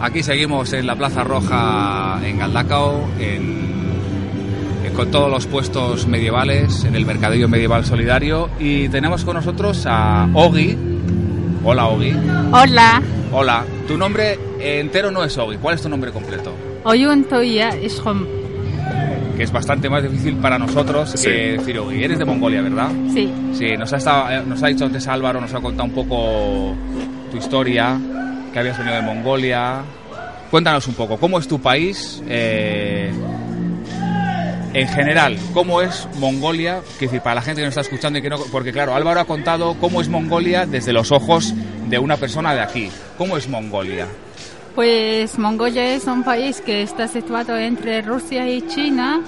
Aquí seguimos en la Plaza Roja en Galdacao, con todos los puestos medievales en el Mercadillo Medieval Solidario y tenemos con nosotros a Ogi. Hola Ogi. Hola. Hola. Tu nombre entero no es Ogi. ¿Cuál es tu nombre completo? Oyuntoya Ishom. Que es bastante más difícil para nosotros que decir Ogi. Eres de Mongolia, ¿verdad? Sí. Sí, nos ha, estado, nos ha dicho antes Álvaro, nos ha contado un poco tu historia que habías venido de Mongolia. Cuéntanos un poco, ¿cómo es tu país? Eh, en general, ¿cómo es Mongolia? Que decir, para la gente que nos está escuchando y que no, porque claro, Álvaro ha contado cómo es Mongolia desde los ojos de una persona de aquí. ¿Cómo es Mongolia? Pues Mongolia es un país que está situado entre Rusia y China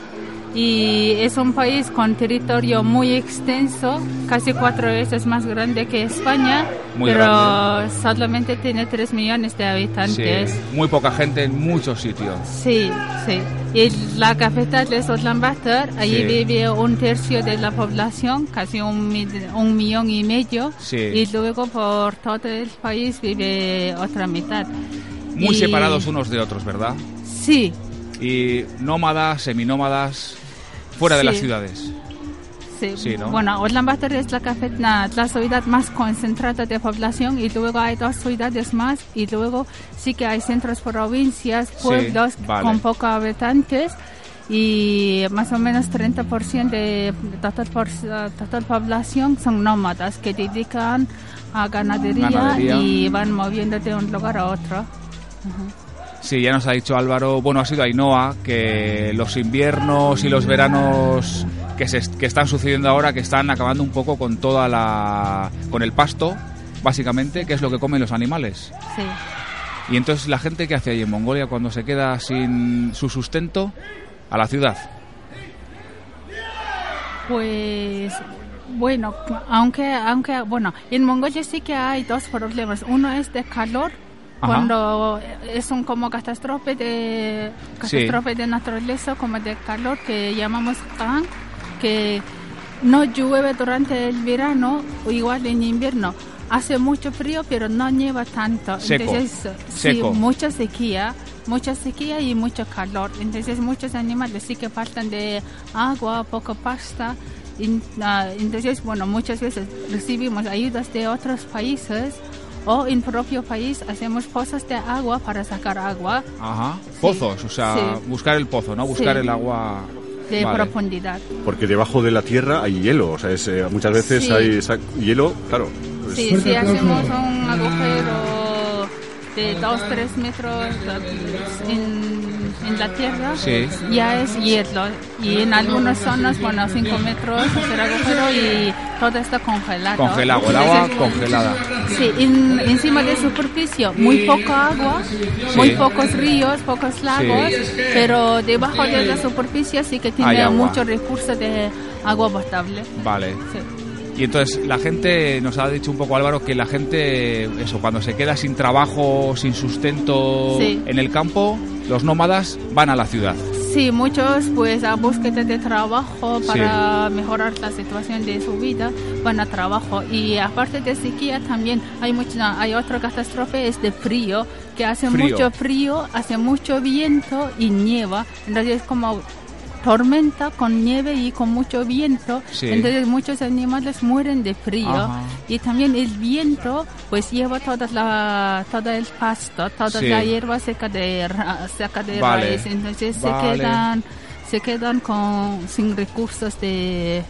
y es un país con territorio muy extenso, casi cuatro veces más grande que España, pero solamente tiene tres millones de habitantes. muy poca gente en muchos sitios. Sí, sí. Y la capital es Ulaanbaatar, allí vive un tercio de la población, casi un, un millón y medio, y luego por todo el país vive otra mitad. Muy separados unos de otros, ¿verdad? Sí, y nómadas, seminómadas, fuera de las ciudades. Sí, sí ¿no? bueno, Ulaanbaatar es la, la ciudad más concentrada de población y luego hay dos ciudades más y luego sí que hay centros provincias, pueblos con pocos habitantes y más o menos 30% de total, total población son nómadas que dedican a ganadería, y van moviendo de un lugar a otro. Sí, ya nos ha dicho Álvaro, bueno, ha sido Ainhoa, que los inviernos y los veranos que, se, que están sucediendo ahora, que están acabando un poco con toda la... con el pasto, básicamente, que es lo que comen los animales. Sí. Y entonces la gente que hace ahí en Mongolia cuando se queda sin su sustento, a la ciudad. Pues bueno, aunque aunque bueno, en Mongolia sí que hay dos problemas. Uno es de calor cuando es un como catástrofe de catástrofe de naturaleza como de calor que llamamos Khan, que no llueve durante el verano o igual en invierno. Hace mucho frío pero no nieva tanto. Entonces sí mucha sequía mucha sequía y mucho calor. Entonces muchos animales sí que faltan de agua poco pasta. Ah, entonces bueno muchas veces recibimos ayudas de otros países o en propio país hacemos pozos de agua para sacar agua. Ajá, pozos, o sea, buscar el pozo, ¿no? Buscar el agua de profundidad. Porque debajo de la tierra hay hielo, o sea, es, eh, muchas veces hay hielo, claro. Sí, si hacemos un agujero de 2-3 metros en en la tierra ya es hielo y en algunas zonas, bueno, 5 metros hacer agujero y todo está congelado. Congelado, el agua congelada. Sí, encima de superficie muy poca agua, muy pocos ríos, pocos lagos, pero debajo de la superficie sí que tiene muchos recursos de agua potable. Vale. Y entonces la gente, nos ha dicho un poco Álvaro, que la gente, eso, cuando se queda sin trabajo, sin sustento en el campo, los nómadas van a la ciudad. Sí, muchos pues a búsqueda de trabajo para mejorar la situación de su vida van a trabajo. Y aparte de sequía también hay mucha, hay otra catástrofe es de frío que hace mucho frío, hace mucho viento y nieva, entonces como tormenta con nieve y con mucho viento, entonces muchos animales mueren de frío. Y también el viento pues lleva toda la todo el pasto, toda la hierba seca de seca de raíz, entonces se quedan se quedan con sin recursos de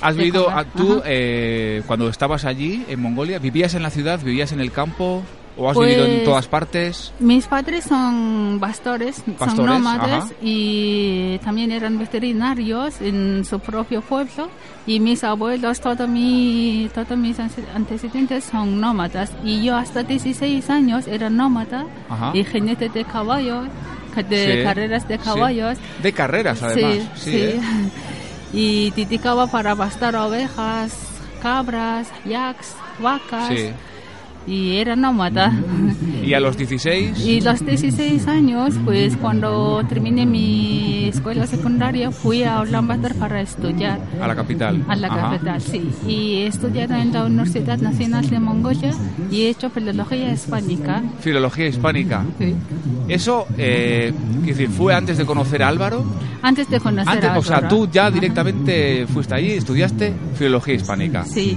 ¿Has vivido, tú, eh, cuando estabas allí en Mongolia, vivías en la ciudad, vivías en el campo? ¿O has vivido en pues, todas partes? Mis padres son pastores, son nómades y también eran veterinarios en su propio pueblo. Y mis abuelos, todos mi, todos mis antecedentes son nómadas. Y yo hasta 16 años era nómada y jinete de caballos, de carreras de caballos. De carreras, además. Sí, sí. y dedicaba para pastar ovejas, cabras, yaks, vacas y era nómada. ¿Y a los 16? Y los 16 años, pues cuando terminé mi escuela secundaria, fui a Ulaanbaatar para estudiar. ¿A la capital? A la capital, sí. Y he estudiado en la Universidad Nacional de Mongolia y he hecho filología hispánica. ¿Filología hispánica? Sí. ¿Eso, eh, decir, fue antes de conocer a Álvaro? Antes de conocer a Álvaro. O sea, tú ya directamente fuiste allí y estudiaste filología hispánica. Sí.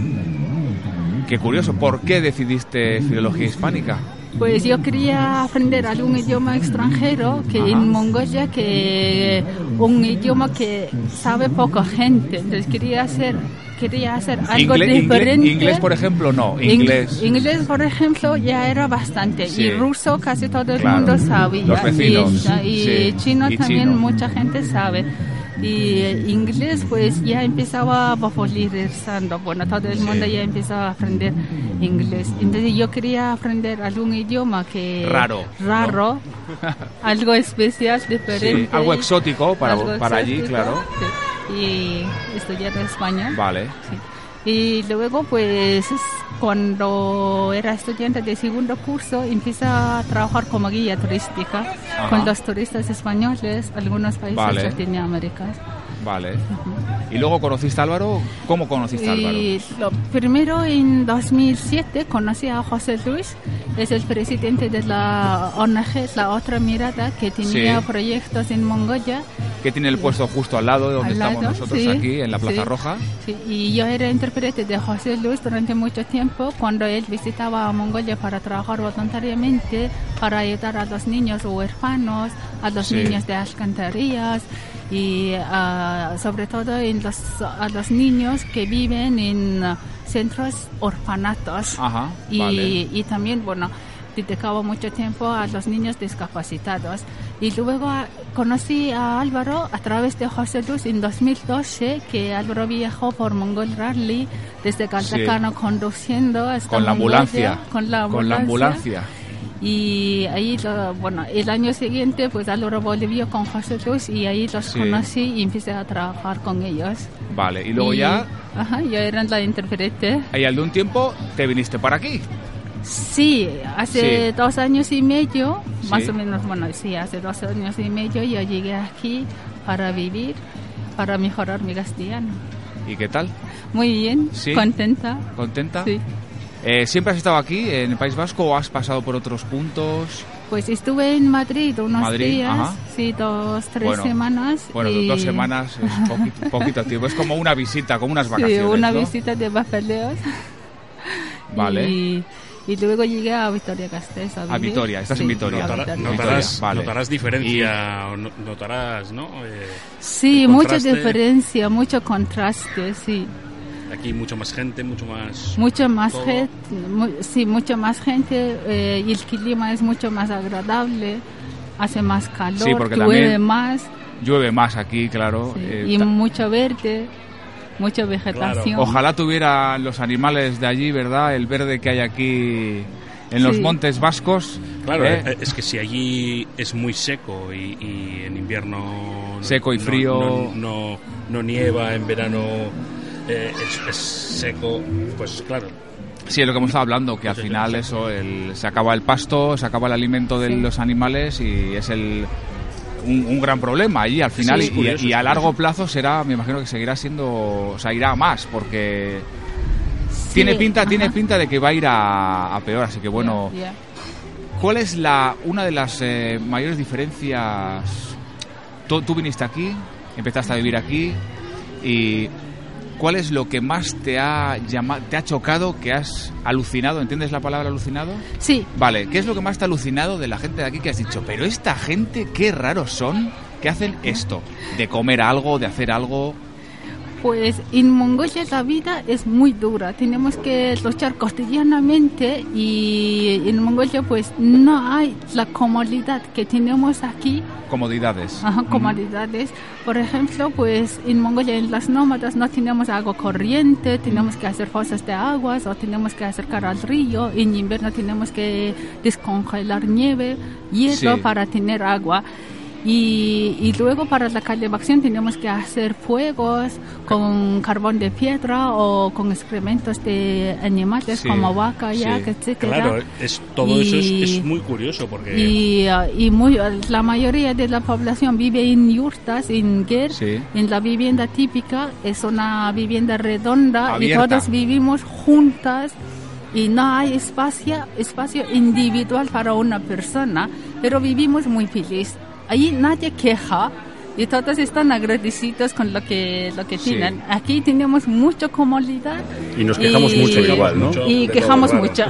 Qué curioso, ¿por qué decidiste filología hispánica? Pues yo quería aprender algún idioma extranjero que en Mongolia que un idioma que sabe poca gente, entonces quería hacer quería hacer algo diferente. Inglés, por ejemplo, no. Inglés. inglés, por ejemplo, ya era bastante. Y ruso casi todo el mundo sabía. Los vecinos. Y, chino también mucha gente sabe y inglés pues ya empezaba a popularizando, bueno, todo el mundo ya empezaba a aprender inglés. Entonces yo quería aprender algún idioma que... Raro. Raro, algo especial, diferente. algo exótico para, para allí, claro. Y estudiar español. Vale. Y luego pues cuando era estudiante de segundo curso, empecé a trabajar como guía turística con los turistas españoles, algunos países vale. latinoamericanos. Vale. ¿Y luego conociste a Álvaro? ¿Cómo conociste a Álvaro? lo primero en 2007 conocí a José Luis, es el presidente de la ONG La Otra Mirada, que tenía proyectos en Mongolia. Que tiene el puesto justo al lado de donde estamos nosotros aquí, en la Plaza Roja. Sí, y yo era intérprete de José Luis durante mucho tiempo, cuando él visitaba a Mongolia para trabajar voluntariamente, para ayudar a los niños huérfanos, a los niños de alcantarillas y uh, sobre todo en los, a los niños que viven en uh, centros orfanatos Ajá, y, vale. y también, bueno, dedicaba mucho tiempo a los niños discapacitados. Y luego conocí a Álvaro a través de José Luz en 2012, que Álvaro viajó por Mongol Rally desde Caltacano Sí. conduciendo hasta Con la ambulancia. Con la Con la ambulancia. ambulancia. Y ahí, bueno, el año siguiente, pues Álvaro volvió con José Luz y ahí los Sí. conocí y empecé a trabajar con ellos. Vale, y luego ya, Ajá, yo era la intérprete. ahí al de un tiempo, te viniste para aquí. Sí, hace Sí. dos años y medio, más Sí. o menos, bueno, sí, hace dos años y medio yo llegué aquí para vivir, para mejorar mi castellano. ¿Y qué tal? Muy bien, Sí. contenta. ¿Contenta? Sí. Eh, ¿Siempre has estado aquí, en el País Vasco, o has pasado por otros puntos? Pues estuve en Madrid unos Madrid, días, ajá. sí, dos, tres Bueno, semanas. Bueno, y- dos semanas es poquito, poquito tiempo. Es como una visita, como unas Sí, vacaciones, una ¿no? visita de papeleos. Vale. Y, y luego llegué a Vitoria Gasteiz. A Vitoria, estás en Vitoria. notarás, Vale. notarás diferencia, o no- notarás, ¿no? Eh, Sí, mucha diferencia, mucho contraste, sí. aquí mucho más gente, mucho más... Mucho más todo. gente, mu- sí, mucho más gente eh, y el clima es mucho más agradable, hace más calor, Sí, porque llueve más Llueve más aquí, claro. sí, eh, y mucho verde, mucha vegetación. Ojalá tuvieran los animales de allí, ¿verdad? El verde que hay aquí en los Sí. montes vascos. Claro, ¿eh? eh, es que si allí es muy seco y, y en invierno... no- Seco y no- frío. No, no, no nieva, en verano eh, es, es seco, pues claro. Sí, es lo que hemos estado hablando, que al final eso, el- se acaba el pasto, se acaba el alimento de Sí. los animales y es el un, un gran problema allí al final Sí, y- curioso, y, es a largo plazo será, me imagino que seguirá siendo, o sea, irá a más porque Sí, tiene pinta, tiene pinta de que va a ir a, a peor, así que bueno. ¿cuál es la una de las eh, mayores diferencias? Tú, tú viniste aquí, empezaste a vivir aquí y ¿cuál es lo que más te ha llama, te ha chocado, que has alucinado? ¿Entiendes la palabra alucinado? Sí, Vale, ¿qué es lo que más te ha alucinado de la gente de aquí que has dicho? Pero esta gente, qué raros son que hacen esto, de comer algo, de hacer algo. Pues en Mongolia la vida es muy dura, tenemos que luchar cotidianamente y en Mongolia pues no hay la comodidad que tenemos aquí, Comodidades. ajá, comodidades. Por ejemplo, pues en Mongolia en las nómadas no tenemos agua corriente, tenemos que hacer fosas de aguas o tenemos que acercar al río, en invierno tenemos que descongelar nieve, hielo Sí. para tener agua. Y, y luego para la calefacción tenemos que hacer fuegos con carbón de piedra o con excrementos de animales Sí, como vaca, sí. yak, etcétera. Claro, es, todo eso es, Y- es muy curioso porque Y, uh, y muy, la mayoría de la población vive en yurtas, en ger, Sí. en la vivienda típica. Es una vivienda redonda Abierta. y todos vivimos juntas y no hay espacio, espacio individual para una persona, pero vivimos muy feliz. Ahí nadie queja y todos están agradecidos con lo que, lo que Sí. tienen. Aquí tenemos mucha comodidad. Y nos quejamos y- mucho igual, ¿no? Mucho. Y quejamos todo, mucho.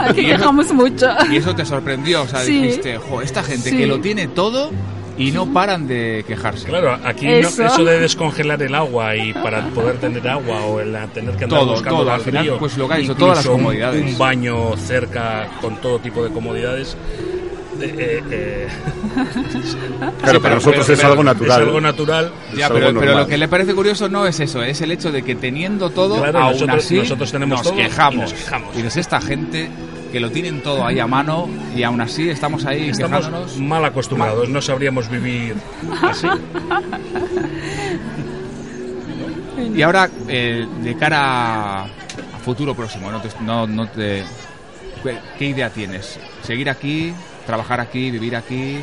Aquí Y eso- quejamos mucho. Y eso te sorprendió, o sea, Sí. dijiste, jo, esta gente Sí. que lo tiene todo y no paran de quejarse. Claro, aquí no- Eso. eso. de descongelar el agua y para poder tener agua o el tener que andar Todo, buscando todo, al al final, pues lo que ha todas las un- comodidades. Un baño cerca con todo tipo de comodidades. De- eh, eh, Claro, para nosotros es pero- algo natural. Es algo natural. Es Ya, algo pero, lo que le parece curioso no es eso, es el hecho de que teniendo todo, Claro, aún nosotros- así nosotros tenemos nos, todo y quejamos. nos quejamos. Y esta gente que lo tienen todo ahí a mano y aún así estamos ahí Estamos quejándonos. mal acostumbrados, no sabríamos vivir así. Y ahora, eh, de cara a futuro próximo, no te, no, no te- ¿qué, qué idea tienes? ¿Seguir aquí, trabajar aquí, vivir aquí?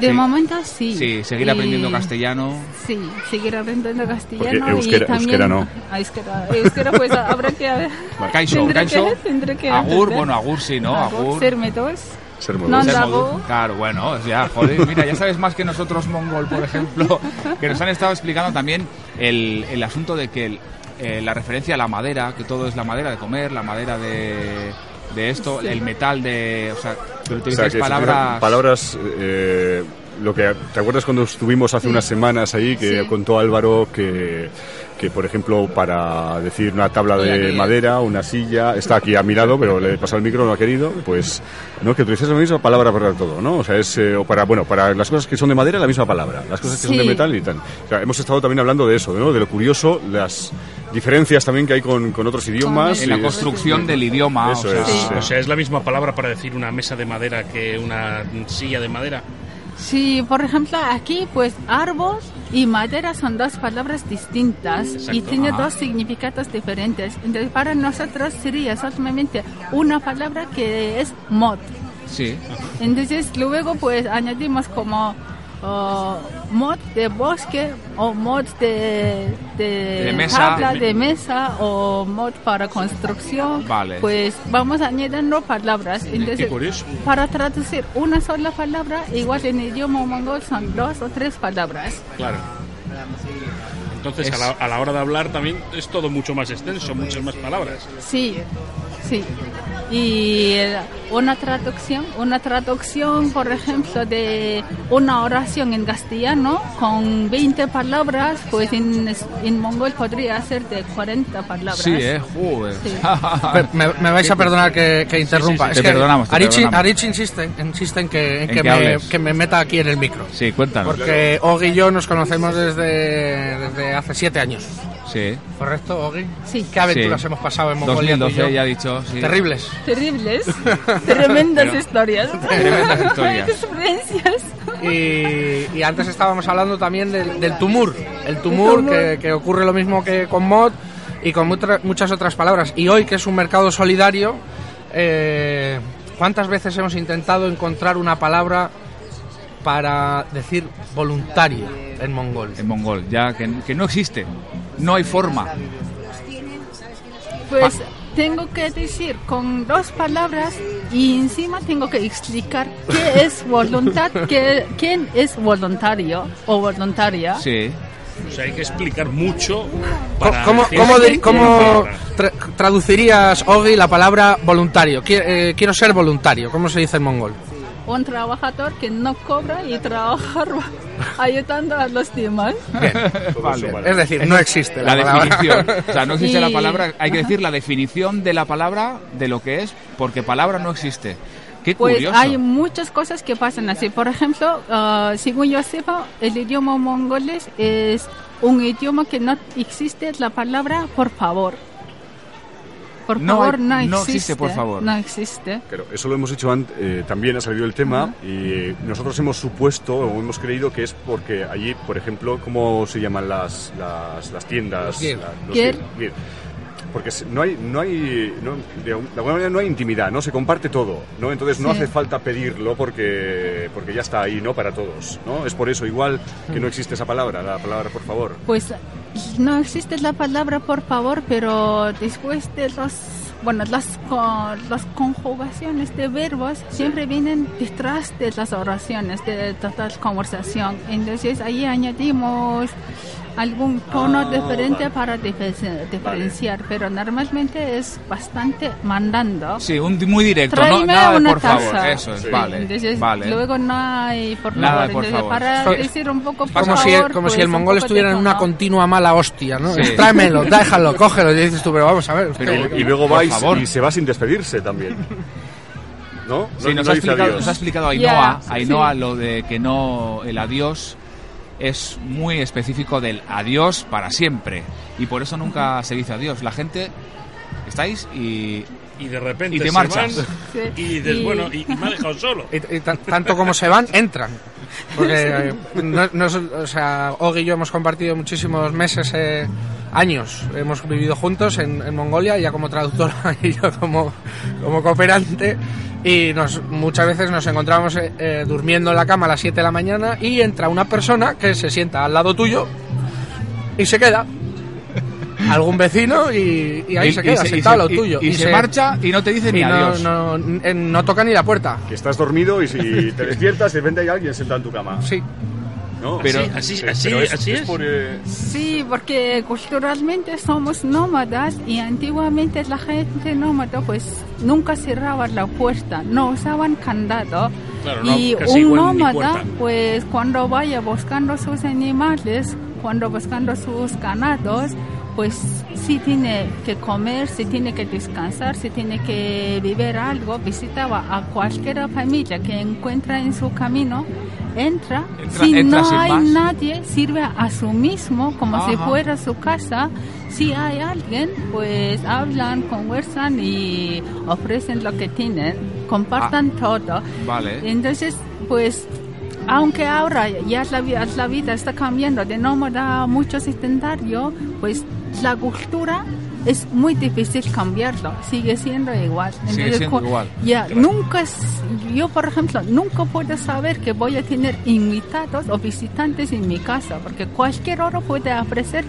De Sí. momento sí. Sí, seguir Y- aprendiendo castellano. Sí, seguir aprendiendo castellano. Porque euskera- y también, euskera no. Ah, euskera, euskera, pues habrá que. Kaixo, tendré Kaixo. que Agur, bueno, Agur sí, ¿no? Agur. Serme dos. Ser No, moderno. Ser Dago. modu- Claro, bueno, ya, joder, mira, ya sabes más que nosotros mongol, por ejemplo, que nos han estado explicando también el, el asunto de que el- eh, la referencia a la madera, que todo es la madera de comer, la madera de, de esto, el metal de... O sea, que O sea, utilizáis que se palabras... palabras eh, lo que te acuerdas cuando estuvimos hace unas semanas ahí que Sí. contó Álvaro que que por ejemplo para decir una tabla de madera una silla está aquí a mi lado pero le he pasado el micro no ha querido pues no que utilices la misma palabra para todo no o sea es eh, o para bueno para las cosas que son de madera la misma palabra las cosas que son de metal y tal o sea, hemos estado también hablando de eso ¿no? de lo curioso las diferencias también que hay con, con otros idiomas En la construcción del idioma. Eso o sea, es, sí. O sea, es la misma palabra para decir una mesa de madera que una silla de madera. Sí, por ejemplo, aquí, pues árbol y madera son dos palabras distintas y tiene Ajá. dos significados diferentes. Entonces, para nosotros sería solamente una palabra que es mod. Sí, Entonces luego pues añadimos como uh, mod de bosque o mod de, de, De mesa. tabla de mesa o mod para construcción. Vale. Pues vamos añadiendo palabras. Entonces, para traducir una sola palabra, igual en idioma mongol son dos o tres palabras. Claro. Entonces, Es- a, la, a la hora de hablar también es todo mucho más extenso, muchas más palabras. Sí, sí. Y eh, una traducción, una traducción, por ejemplo, de una oración en castellano con 20 palabras, pues en, en mongol podría ser de 40 palabras. sí, eh, joder. Sí. Me, me vais a perdonar que, que interrumpa. sí, Es te que perdonamos, te Arichi, perdonamos. Arichi insiste, insiste en que, en En que, que me, que me meta aquí en el micro. Sí, cuéntanos. Porque Ogi y yo nos conocemos desde, desde hace siete años. Sí. ¿Correcto, Ogi? Sí. ¿Qué aventuras Sí. hemos pasado en Mongolia? tú y 2012 yo? ya ha dicho, sí. Terribles. Terribles, tremendas Pero- historias. Tremendas historias. Y, y antes estábamos hablando también del, del tumur. El tumur, tumur. Que, que ocurre lo mismo que con mod y con mutra- muchas otras palabras. Y hoy, que es un mercado solidario, eh, ¿cuántas veces hemos intentado encontrar una palabra para decir voluntario en mongol? En mongol, ya que, que no existe. No hay forma. Pues tengo que decir con dos palabras y encima tengo que explicar qué es voluntad, qué, quién es voluntario o voluntaria. Sí. O sea, hay que explicar mucho para ¿Cómo, cómo cómo tra- traducirías, Ogi, la palabra voluntario? Qui- eh, quiero ser voluntario. ¿Cómo se dice en mongol? Un trabajador que no cobra y trabajar ayudando a los demás. Vale. Es decir, no existe la, definición. O sea, no existe la palabra. Hay que decir la definición de la palabra, de lo que es, porque palabra no existe. Qué Pues curioso. hay muchas cosas que pasan así. Por ejemplo, ah, según yo sepa, el idioma mongoles es un idioma que no existe la palabra por favor. Por No favor, hay- no, no existe. existe, por favor. No existe. Claro, eso lo hemos hecho antes, también ha salido el tema y eh, nosotros hemos supuesto o hemos creído que es porque allí, por ejemplo, ¿cómo se llaman las, las, las tiendas? Los gear. La- los Gear. gear, gear. Porque no hay, no hay, no, de, un- de alguna manera no hay intimidad, ¿no? Se comparte todo, ¿no? Entonces no Sí. hace falta pedirlo porque, porque ya está ahí, ¿no? Para todos, ¿no? Es por eso igual que no existe esa palabra, la palabra por favor. Pues no existe la palabra por favor, pero después de los bueno, las, las conjugaciones de verbos siempre vienen detrás de las oraciones, de toda la conversación. Entonces ahí añadimos algún tono Ah, diferente vale. para dife- diferenciar, pero normalmente es bastante mandando. Sí, un, muy directo, no, Tráeme nada de una por favor. taza. Eso es, Sí. vale. Entonces, vale. luego no hay por favor. Nada de por Entonces, favor. Para decir un poco por Como si, favor, como si pues, el un mongol estuviera en una continua mala hostia, ¿no? Sí. Tráemelo, déjalo, cógelo. Y dices tú, pero vamos a ver. usted, Pero- Y luego vais favor. y se va sin despedirse también. ¿No? Sí, No- nos, no ha explicado, nos ha explicado Ainhoa, sí. Ainhoa lo de que no el adiós es muy específico del adiós para siempre y por eso nunca se dice adiós. La gente estáis y Y de repente Y te se marchas. van Sí. y dices, Y- bueno, y, y me ha dejado solo. Y, y tan- tanto como se van, entran. Porque, eh, no, y yo hemos compartido muchísimos meses, eh, años. Hemos vivido juntos en, Mongolia, ya como traductora y yo como, como cooperante. Y nos, muchas veces nos encontramos eh, durmiendo en la cama a las 7 de la mañana y entra una persona que se sienta al lado tuyo y se queda. Algún vecino y, y ahí y- se y queda, se- y sentado se- y- tuyo. y se marcha y no te dice ni no, adiós. no, eh, no toca ni la puerta. Que estás dormido y si te despiertas, de repente hay alguien sentado en tu cama. Sí. ¿no? Pero- así, Pero así, es, así es. por, eh, Sí, porque culturalmente somos nómadas y antiguamente la gente nómada pues nunca cerraba la puerta, no usaban candado. Claro, no, y un nómada pues cuando vaya buscando sus animales, cuando buscando sus ganados, pues sí tiene que comer, sí tiene que descansar, sí tiene que beber algo, visitaba a cualquier familia que encuentra en su camino, entra, Entra- si entra no hay más. nadie, sirve a su mismo como si fuera su casa. Si hay alguien, pues hablan, conversan y ofrecen lo que tienen, compartan Ah. todo. Vale. Entonces, pues, aunque ahora ya la, la vida está cambiando de nómada a mucho sedentario, pues la cultura es muy difícil cambiarlo, sigue siendo igual. Sigue siendo cu- igual. Ya, nunca, es- yo por ejemplo, nunca puedo saber que voy a tener invitados o visitantes en mi casa, porque cualquier hora puede aparecer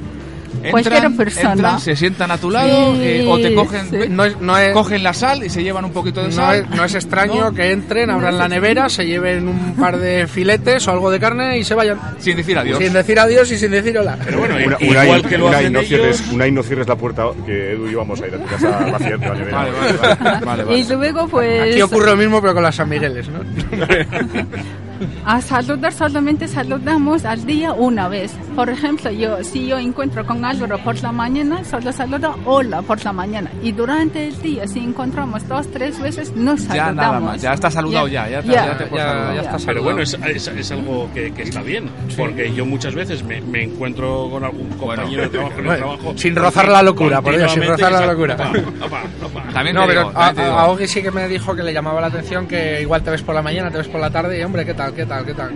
cualquier Entran, persona. entran, se sientan a tu lado Sí, eh, o te cogen, sí. No es, no es, cogen la sal y se llevan un poquito de no sal. es, no es extraño ¿no? que entren, abran la nevera, se lleven un par de filetes o algo de carne y se vayan. Sin decir adiós. Sin decir adiós y sin decir hola. Pero bueno, Una, igual una, que lo una hacen no ellos, cierres, una y no cierres la puerta que Edu y yo vamos a ir a tu casa a la nevera. Vale, vale, vale, vale, vale. Y luego pues Aquí ocurre lo mismo pero con las San Migueles, ¿no? a saludar solamente saludamos al día una vez. Por ejemplo, yo si yo encuentro con Álvaro por la mañana, solo saludo hola por la mañana. Y durante el día, si encontramos dos, tres veces, no Ya saludamos. nada más, ya está saludado ya, ya, ya te Ya- ya está Pero bueno, es, es, es algo que, que está bien, porque yo muchas veces me, me encuentro con algún compañero de trabajo en el Bueno, trabajo. sin rozar la locura, por Dios, sin rozar la locura. Opa, opa, opa. También No, pero digo, a, digo. a Ogi sí que me dijo que le llamaba la atención que igual te ves por la mañana, te ves por la tarde y hombre, ¿qué tal, qué tal, qué tal?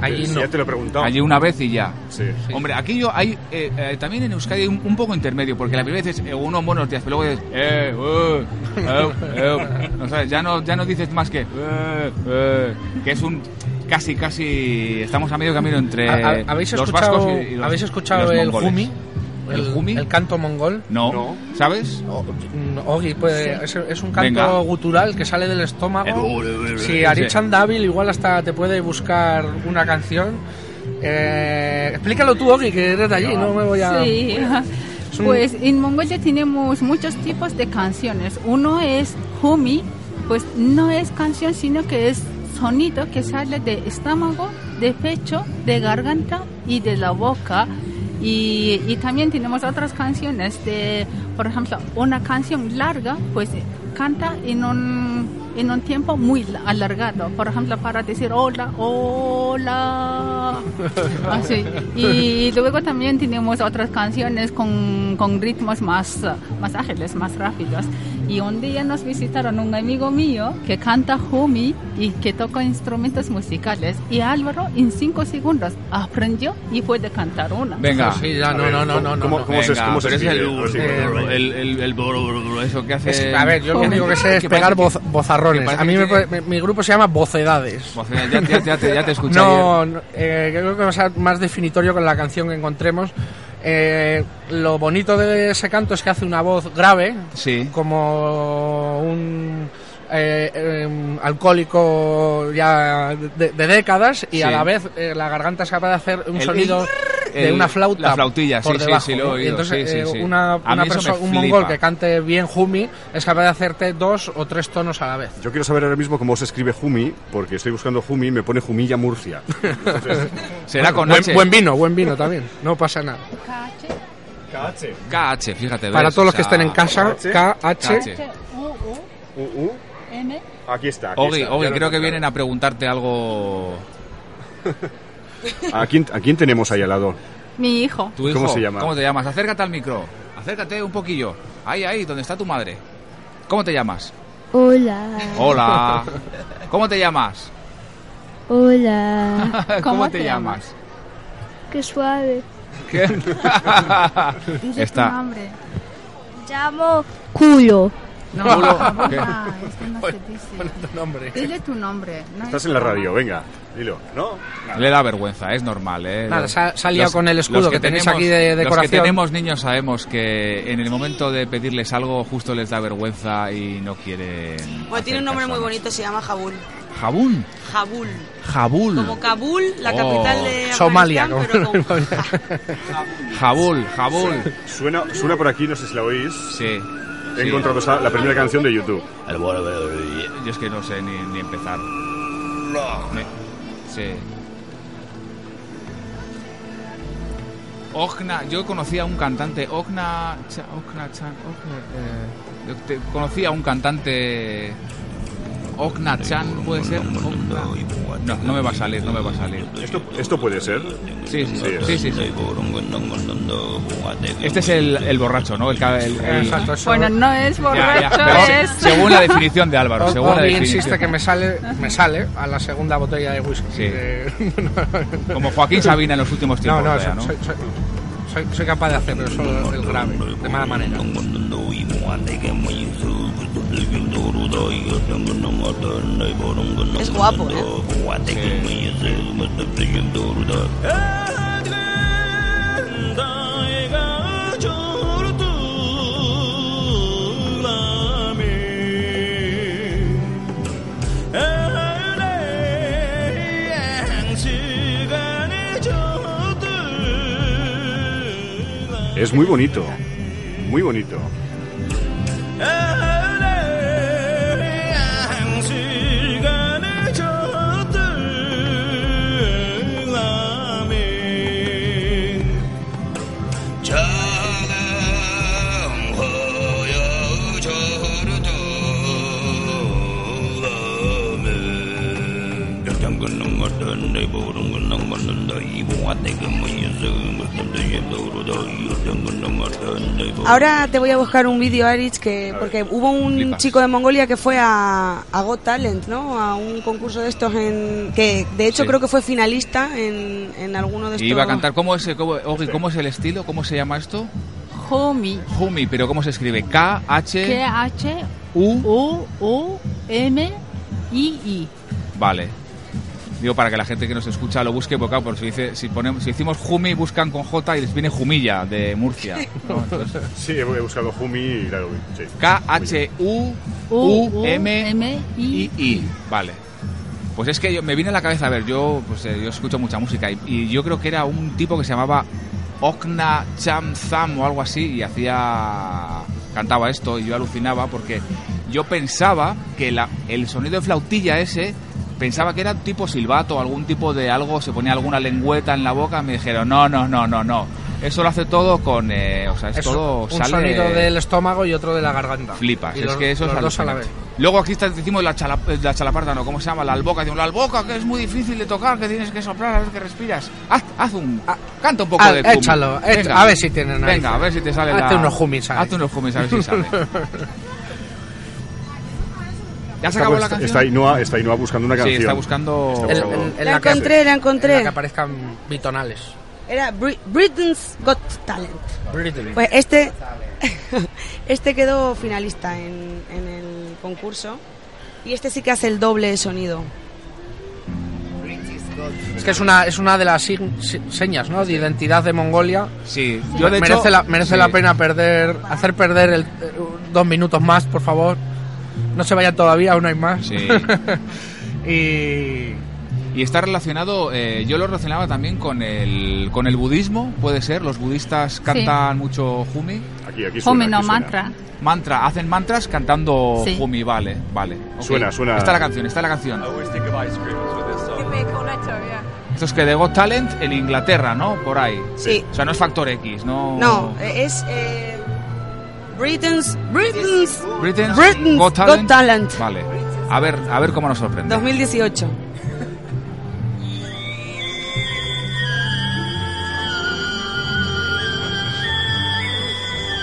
Allí Sí, no. Ya te lo he preguntado. Allí una vez y ya. Sí. Hombre, aquí yo hay eh, eh, también en Euskadi hay un, un poco intermedio, porque la primera vez es eh, uno buenos días, pero luego dices, eh, uh, eh, eh, no sabes, ya no, ya no dices más que, eh, eh, que es un casi, casi, estamos a medio camino entre ¿Ha- ha- ¿Habéis los vascos y, y los, ¿habéis y escuchado los el mongoles. Jumi? ¿El Jumi? El canto mongol. No, No. ¿sabes? O- Ogi, pues, es, es un canto Venga. gutural que sale del estómago. Si Arichan Davil igual hasta te puede buscar una canción. Eh, explícalo tú, Ogi, que eres de allí, no me voy a... Sí. Un- Pues en Mongolia tenemos muchos tipos de canciones. Uno es humi, pues no es canción, sino que es sonido que sale de estómago, de pecho, de garganta y de la boca. Y, también tenemos otras canciones de, por ejemplo, una canción larga, pues canta en un en un tiempo muy alargado. Por ejemplo, para decir hola, hola. Así. Y luego también tenemos otras canciones con, con ritmos más, más ágiles, más rápidos. Y un día nos visitaron un amigo mío que canta Humi y que toca instrumentos musicales. Y Álvaro en cinco segundos aprendió y puede cantar una. Venga. Sí, ya, no, no, no, no, no, ¿Cómo, cómo se, Venga, cómo se pero es el, el, el, el, eso que hace... Es- a ver, yo lo único que sé es pegar parece voz- bozarrones. A mí me que- mi, grupo se llama Vocedades. Sea, ya, ya, ya te, ya te escuché No, no, eh, creo que va a ser más definitorio con la canción que encontremos. Eh, lo bonito de ese canto es que hace una voz grave, Sí. como un eh, eh, alcohólico ya de, de décadas, y Sí. a la vez eh, la garganta es capaz de hacer un El- sonido el- una flauta. la flautilla, por sí, sí, debajo, sí, lo he ¿no? Y oído, entonces sí, sí, eh, sí. una, A una mí eso perso- me un mongol que cante bien Humi es capaz de hacerte dos o tres tonos a la vez. Yo quiero saber ahora mismo cómo se escribe Jumi, porque estoy buscando Jumi y me pone Jumilla Murcia. Entonces, Será con buen, H. buen vino, buen vino también, no pasa nada. KH, fíjate. Para ¿ves? todos los que estén en casa, KH. KH. U, U, M. aquí está. Aquí Ogi, está, Ogi, lo creo que vienen a preguntarte algo... ¿A quién, ¿A quién tenemos ahí al lado? Mi hijo. ¿Tu hijo? ¿Cómo se llama? ¿Cómo te llamas? Acércate al micro. Acércate un poquillo. Ahí, ahí, donde está tu madre. ¿Cómo te llamas? Hola, Hola. ¿Cómo te llamas? hola, ¿Cómo, ¿Cómo te te llamas? qué suave. ¿Qué? Dice Está. tu nombre. Llamo culo. No, favor, ¿Qué? ah, esto no se dice. Tu nombre. Dile tu nombre. no Estás es en la radio, venga, dilo. ¿No? Le da vergüenza, es normal, ¿eh? Nada, se ha- se ha liado los- con el escudo los que tenéis tenemos- aquí de Los que decoración. tenemos niños sabemos que en el momento de pedirles algo justo les da vergüenza y no quieren... Bueno, tiene un nombre muy caso. bonito, se llama Jabul. ¿Jabún? Jabul. Jabul. Como Kabul, la Oh. capital de Somalia, Afganistán, como- pero. Jabul, Jabul. Suena, suena por aquí, no sé si la oís. Sí. He sí. encontrado esa- la primera canción de YouTube. Yo es que no sé ni, ni empezar. Me- sí. Ogna, yo conocía a un cantante, Ogna, Ogna Chan, Ogna, eh, te- conocía a un cantante, Ogna Chan, puede ser, Ogna- no, no me va a salir, no me va a salir. Esto, esto puede ser. Sí, sí, sí, Sí, sí, sí, sí. Este es el, el borracho, ¿no? El, el- el- Exacto, eso- Bueno, no es Ya, borracho, ya, pero es... según la definición de Álvaro, O- según la definición. insiste que me sale, me sale a la segunda botella de whisky. Sí. Eh, Como Joaquín Sabina en los últimos no, tiempos. no, vaya, soy, ¿no? soy- soy- soy- soy capaz de hacerlo, solo el grave, de mala manera. Es guapo, ¿eh? Es muy bonito. Muy bonito. Ahora te voy a buscar un vídeo, Aritz, que porque hubo un Flipas. chico de Mongolia que fue a, a Got Talent, ¿no? A un concurso de estos en que de hecho Sí. creo que fue finalista en, en alguno de estos. Y iba a cantar, ¿cómo es, cómo, Ogi, ¿cómo es el estilo? ¿Cómo se llama esto? Humi. Humi, pero ¿cómo se escribe? K-H-U. K-H-U-U-M-I-I. Vale. Digo, para que la gente que nos escucha lo busque, porque claro, por si, dice, si, ponemos, si decimos Humi, buscan con J y les viene Jumilla, de Murcia. ¿no? Entonces, Sí, he buscado Jumi y claro, sí. K-H-U-U-M-I-I. Vale. Pues es que yo, me viene a la cabeza, a ver, yo, pues, eh, yo escucho mucha música y, y yo creo que era un tipo que se llamaba Okna Cham Zam o algo así y hacía cantaba esto y yo alucinaba porque yo pensaba que la, el sonido de flautilla ese pensaba que era tipo silbato, algún tipo de algo, se ponía alguna lengüeta en la boca, me dijeron, no, no, no, no, no. Eso lo hace todo con. eh, o sea, es, Es todo. un sale, sonido del estómago y otro de la garganta. Flipas, Y es los- que eso es los dos a la vez. Luego aquí está, decimos la, chala, la chalaparta, ¿no? ¿Cómo se llama? La alboca. Decimos, la alboca, que es muy difícil de tocar, que tienes que soplar a ver que respiras. Haz, haz un... canta un poco Ah, de échalo, Venga. a ver si tiene narices. Venga, a ver si te sale la... Hazte unos humis ahí. Hazte unos humis, a ver si sale. ¿Ya se Está, acabó la está, canción? está Ainhoa, está Ainhoa buscando una Sí, canción. está buscando... En- Está en- en La que- encontré, la encontré. en la que aparezcan bitonales. Era Bri- Britain's Got Talent. Britain. Pues este, este quedó finalista en, en el concurso y este sí que hace el doble sonido. Es que es una, es una de las señas ¿no? de identidad de Mongolia. Sí, yo de merece hecho... la, merece sí. la pena perder, hacer perder el, eh, dos minutos más, por favor. No se vayan todavía, aún hay más. Sí. y Y está relacionado, eh, yo lo relacionaba también con el, con el budismo, puede ser. Los budistas cantan mucho humi. Aquí, aquí suena, Humi no aquí suena. mantra. Mantra, hacen mantras cantando Sí. humi, vale, vale. ok. Suena, suena. Está la canción, está la canción. Esto es que de Got Talent en Inglaterra, ¿no? Por ahí. Sí. O sea, no es Factor X, no. No, es eh, Britain's, Britain's, Britain's Britain's Got Talent. Talent. Vale. A ver, a ver cómo nos sorprende. 2018.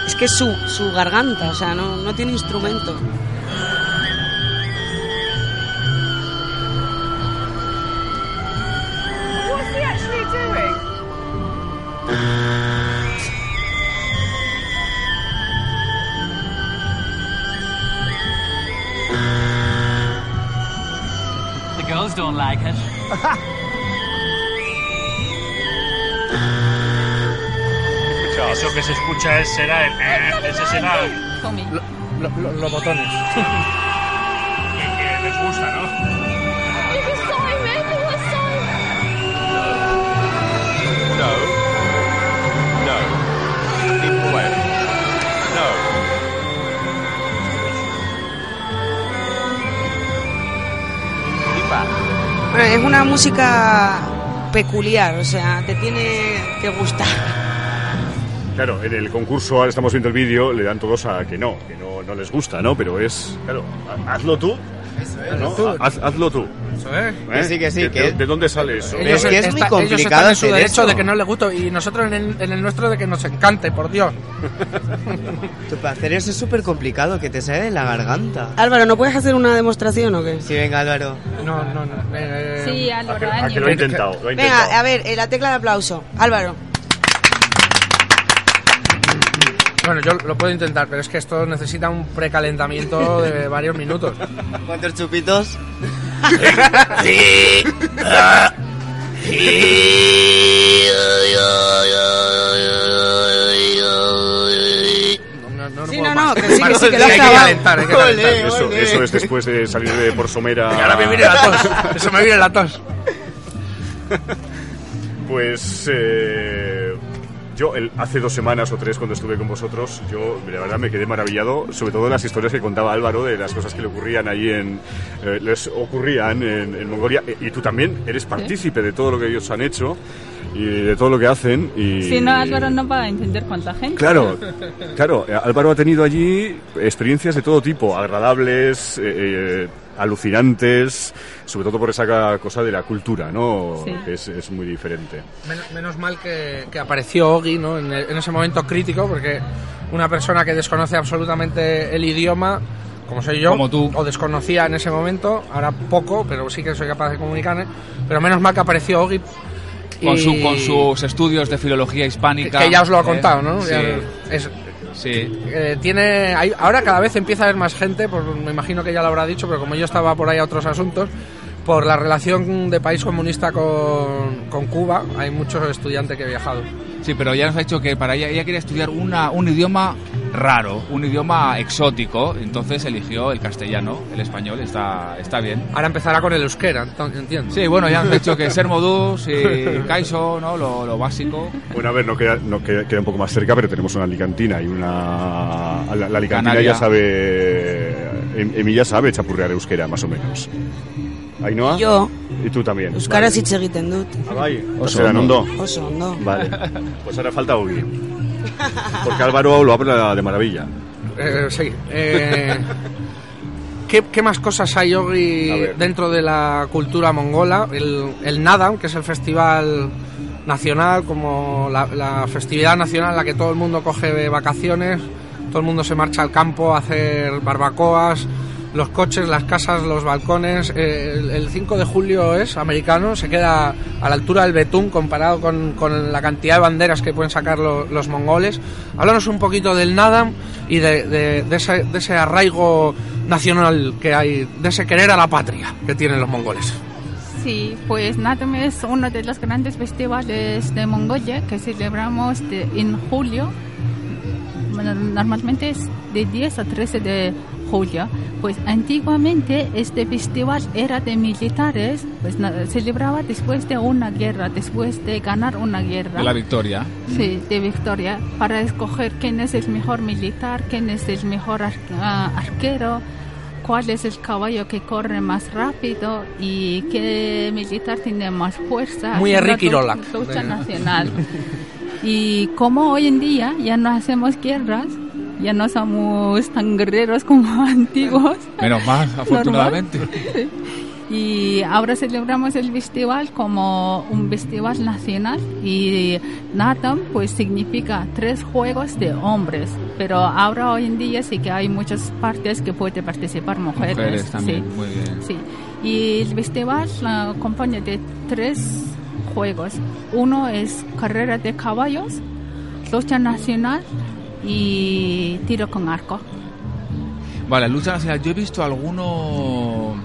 Es que es su, su garganta, o sea, no, no tiene instrumento. Eso que se escucha es, será el, eh, ese será el Humi. lo- lo- los botones. que, que les gusta, ¿no? No. No. Keep away. No. Keep back. Bueno, es una música peculiar, o sea, te tiene que gustar. Claro, en el concurso, ahora estamos viendo el vídeo, le dan todos a que no, que no, no les gusta, ¿no? Pero es, claro, ha- hazlo tú. ¿no? Haz- hazlo tú. Eso es. ¿eh? Que sí, que sí, ¿De, que- de dónde sale eso? Pero es que es muy está- ellos complicado están en su derecho eso. de que no les guste y nosotros en el, en el nuestro de que nos encante, por Dios. Tú, Para hacer eso es súper complicado, que te sale de la garganta. Álvaro, ¿no puedes hacer una demostración o qué? Sí, venga, Álvaro. No, no, no. eh, Sí, ¿A Álvaro, que, a que lo ha intentado? Lo ha intentado. Venga, a ver, eh, la tecla de aplauso. Álvaro. Bueno, yo lo puedo intentar, pero es que esto necesita un precalentamiento de varios minutos. ¿Cuántos chupitos? No, no, no Sí, puedo no, más. no, que sí, que sí, que lo has hay que clavado. calentar, hay que calentar. Eso, eso es después de salir de por Somera. Y ahora me viene la tos. Eso me viene la tos. Pues eh, yo el- hace dos semanas o tres cuando estuve con vosotros, yo la verdad me quedé maravillado, sobre todo de las historias que contaba Álvaro, de las cosas que le ocurrían ahí en, eh, les ocurrían en, en Mongolia. E- Y tú también eres partícipe de todo lo que ellos han hecho y de todo lo que hacen. Y, Si no, Álvaro no va a entender cuánta gente. Claro, claro. eh, Álvaro ha tenido allí experiencias de todo tipo, agradables, eh, eh, alucinantes, sobre todo por esa cosa de la cultura, ¿no? Sí. Que es, es muy diferente. Men- Menos mal que, que apareció Ogi ¿no? en, el- en ese momento crítico, porque una persona que desconoce absolutamente el idioma, como soy yo, Como tú. o desconocía en ese momento, ahora poco, pero sí que soy capaz de comunicarme, pero menos mal que apareció Ogi. Con, y- su, con sus estudios de filología hispánica. que ya os lo ha ¿eh? contado, ¿no? Sí, es- sí. eh, tiene ahora cada vez empieza a haber más gente, por, me imagino que ya lo habrá dicho, pero como yo estaba por ahí a otros asuntos, por la relación de país comunista con, con Cuba, hay muchos estudiantes que he viajado. Sí, pero ya nos ha dicho que para ella, ella quería estudiar una, un idioma raro, un idioma exótico, entonces eligió el castellano, el español, está, está bien. Ahora empezará con el euskera, entiendo. Sí, bueno, ya han dicho que ser modus y kaiso, ¿no? Lo, lo básico. Bueno, a ver, no queda, no queda, queda un poco más cerca, pero tenemos una alicantina y una... La, la alicantina Canaria. ya sabe... Em- Emi ya sabe chapurrear euskera, más o menos. Ainhoa? Yo. Y tú también. Euskaraz hitz egiten dut. Ah, bai. Oso ondo. ondo. Oso ondo. Vale. Pues ahora falta Ogi. Porque Álvaro lo habla de maravilla. Eh, sí. eh, ¿qué, qué más cosas hay, ver. dentro de la cultura mongola? El, el Nadam, que es el festival nacional, como la, la festividad nacional en la que todo el mundo coge vacaciones, todo el mundo se marcha al campo a hacer barbacoas, los coches, las casas, los balcones. Eh, el, el 5 de julio es americano, se queda a la altura del betún comparado con, con la cantidad de banderas que pueden sacar lo- los mongoles. Háblanos un poquito del Nadam y de, de- de ese, de ese arraigo nacional que hay, de ese querer a la patria que tienen los mongoles. Sí, pues Natam es uno de los grandes festivales de Mongolia que celebramos de- en julio. Normalmente es de 10 a 13 de julio. Pues antiguamente este festival era de militares, pues celebraba después de una guerra, después de ganar una guerra. De la victoria. Sí, de victoria, para escoger quién es el mejor militar, quién es el mejor ar- ah, arquero, cuál es el caballo que corre más rápido y qué militar tiene más fuerza. Muy Enrique lucha nacional. Y como hoy en día ya no hacemos guerras, ya no somos tan guerreros como antiguos. Menos mal, afortunadamente. Y ahora celebramos el festival como un festival nacional y Natam pues significa tres juegos de hombres, pero ahora hoy en día sí que hay muchas partes que pueden participar mujeres. Mujeres también, sí. muy bien. Sí. Y el festival la acompaña de tres juegos. Uno es carrera de caballos, lucha nacional y tiro con arco. Vale, lucha nacional. Yo he visto alguno.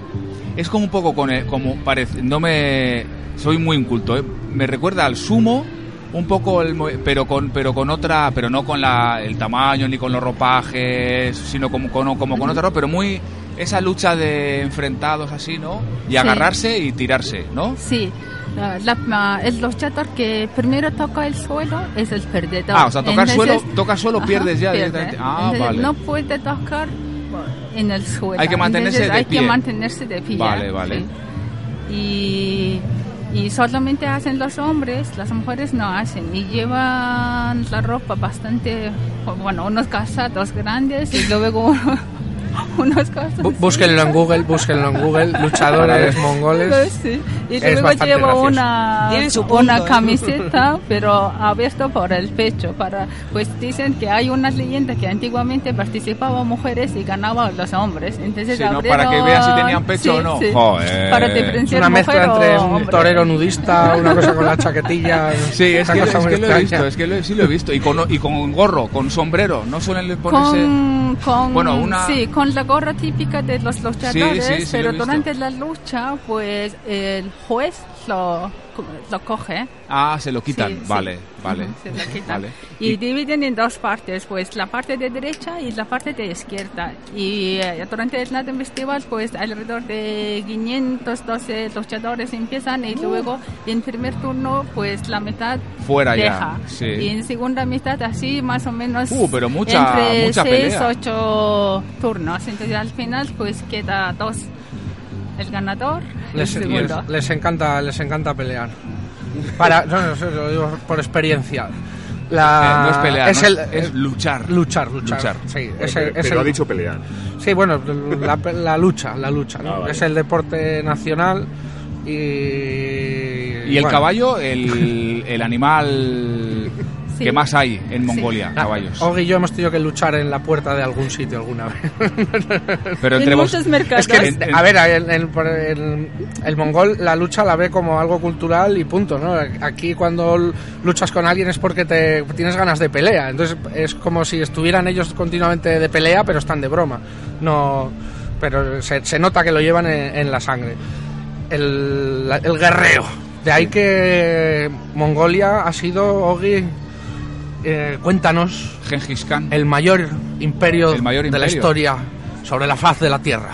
Es como un poco con el- como parece. No me. Soy muy inculto, ¿eh? Me recuerda al sumo. Un poco, el, pero con pero con otra, pero no con la, el tamaño ni con los ropajes, sino como con, como con otra ropa, pero muy esa lucha de enfrentados así, ¿no? Y Sí. agarrarse y tirarse, ¿no? Sí, la- la- el luchador que primero toca el suelo es el perdedor. Ah, o sea, tocar Entonces- suelo, toca suelo, Ajá, pierdes ya pierde. directamente. Ah, Entonces, vale. No puede tocar en el suelo. Hay que mantenerse Entonces, de hay pie. que mantenerse de pie. Vale, vale. sí. Y, y solamente hacen los hombres, las mujeres no hacen. Y llevan la ropa bastante, bueno, unos casados grandes y luego unos cosas. Búsquenlo en Google, búsquenlo en Google, luchadores mongoles. Sí. Y Es luego llevo una, una ¿eh? camiseta, pero abierto por el pecho. para Pues dicen que hay una leyenda que antiguamente participaban mujeres y ganaban los hombres. Entonces Sí, ¿no? Para que vea si tenían pecho Sí, o no. sí. Joder. Para diferenciar una mezcla entre un hombre. torero nudista, una cosa con la chaquetilla. Sí, es que, cosa es muy que lo he extraña. visto, es que lo- sí lo he visto. Y con, y con gorro, con sombrero, no suelen ponerse... Con, con, Bueno, una- sí, con la gorra típica de los luchadores, Sí, sí, pero durante la lucha, pues el juez lo, lo coge. Ah, se lo quitan, vale, vale. Se quitan. Vale. Y, Y- dividen en dos partes, pues la parte de derecha y la parte de izquierda. Y eh, durante el Latin Festival, pues alrededor de 512 luchadores empiezan y luego en primer turno, pues la mitad Fuera ya, deja. sí. Y en segunda mitad así más o menos Uh, pero mucha- entre mucha 6, pelea. 8 turnos. Entonces al final pues queda dos. El ganador, Les, el segundo. les- les encanta, les encanta pelear. Para, no, no, sé, lo digo por experiencia. La, Eh, no es pelear, es no, el- es luchar. Luchar, luchar. Luchar. Sí, Pero, es el- es pero el- ha dicho pelear. Sí, bueno, la, la lucha, la lucha, ¿no? Ah, vale. Es el deporte nacional y... Y el bueno, caballo, el, el animal Sí. que más hay en Mongolia, ah, caballos. Og y yo hemos tenido que luchar en la puerta de algún sitio alguna vez. Pero En entre vos... muchos mercados. Es que, En- en- a ver, el, el- por el- el mongol la lucha la ve como algo cultural y punto, ¿no? Aquí cuando luchas con alguien es porque te tienes ganas de pelea, entonces es como si estuvieran ellos continuamente de pelea, pero están de broma. No, pero se, se nota que lo llevan en, en la sangre. El, la- el guerrero. De ahí que Mongolia ha sido, Ogi, eh, cuéntanos, Gengis Khan. el mayor imperio, El mayor de la imperio. historia sobre la faz de la tierra.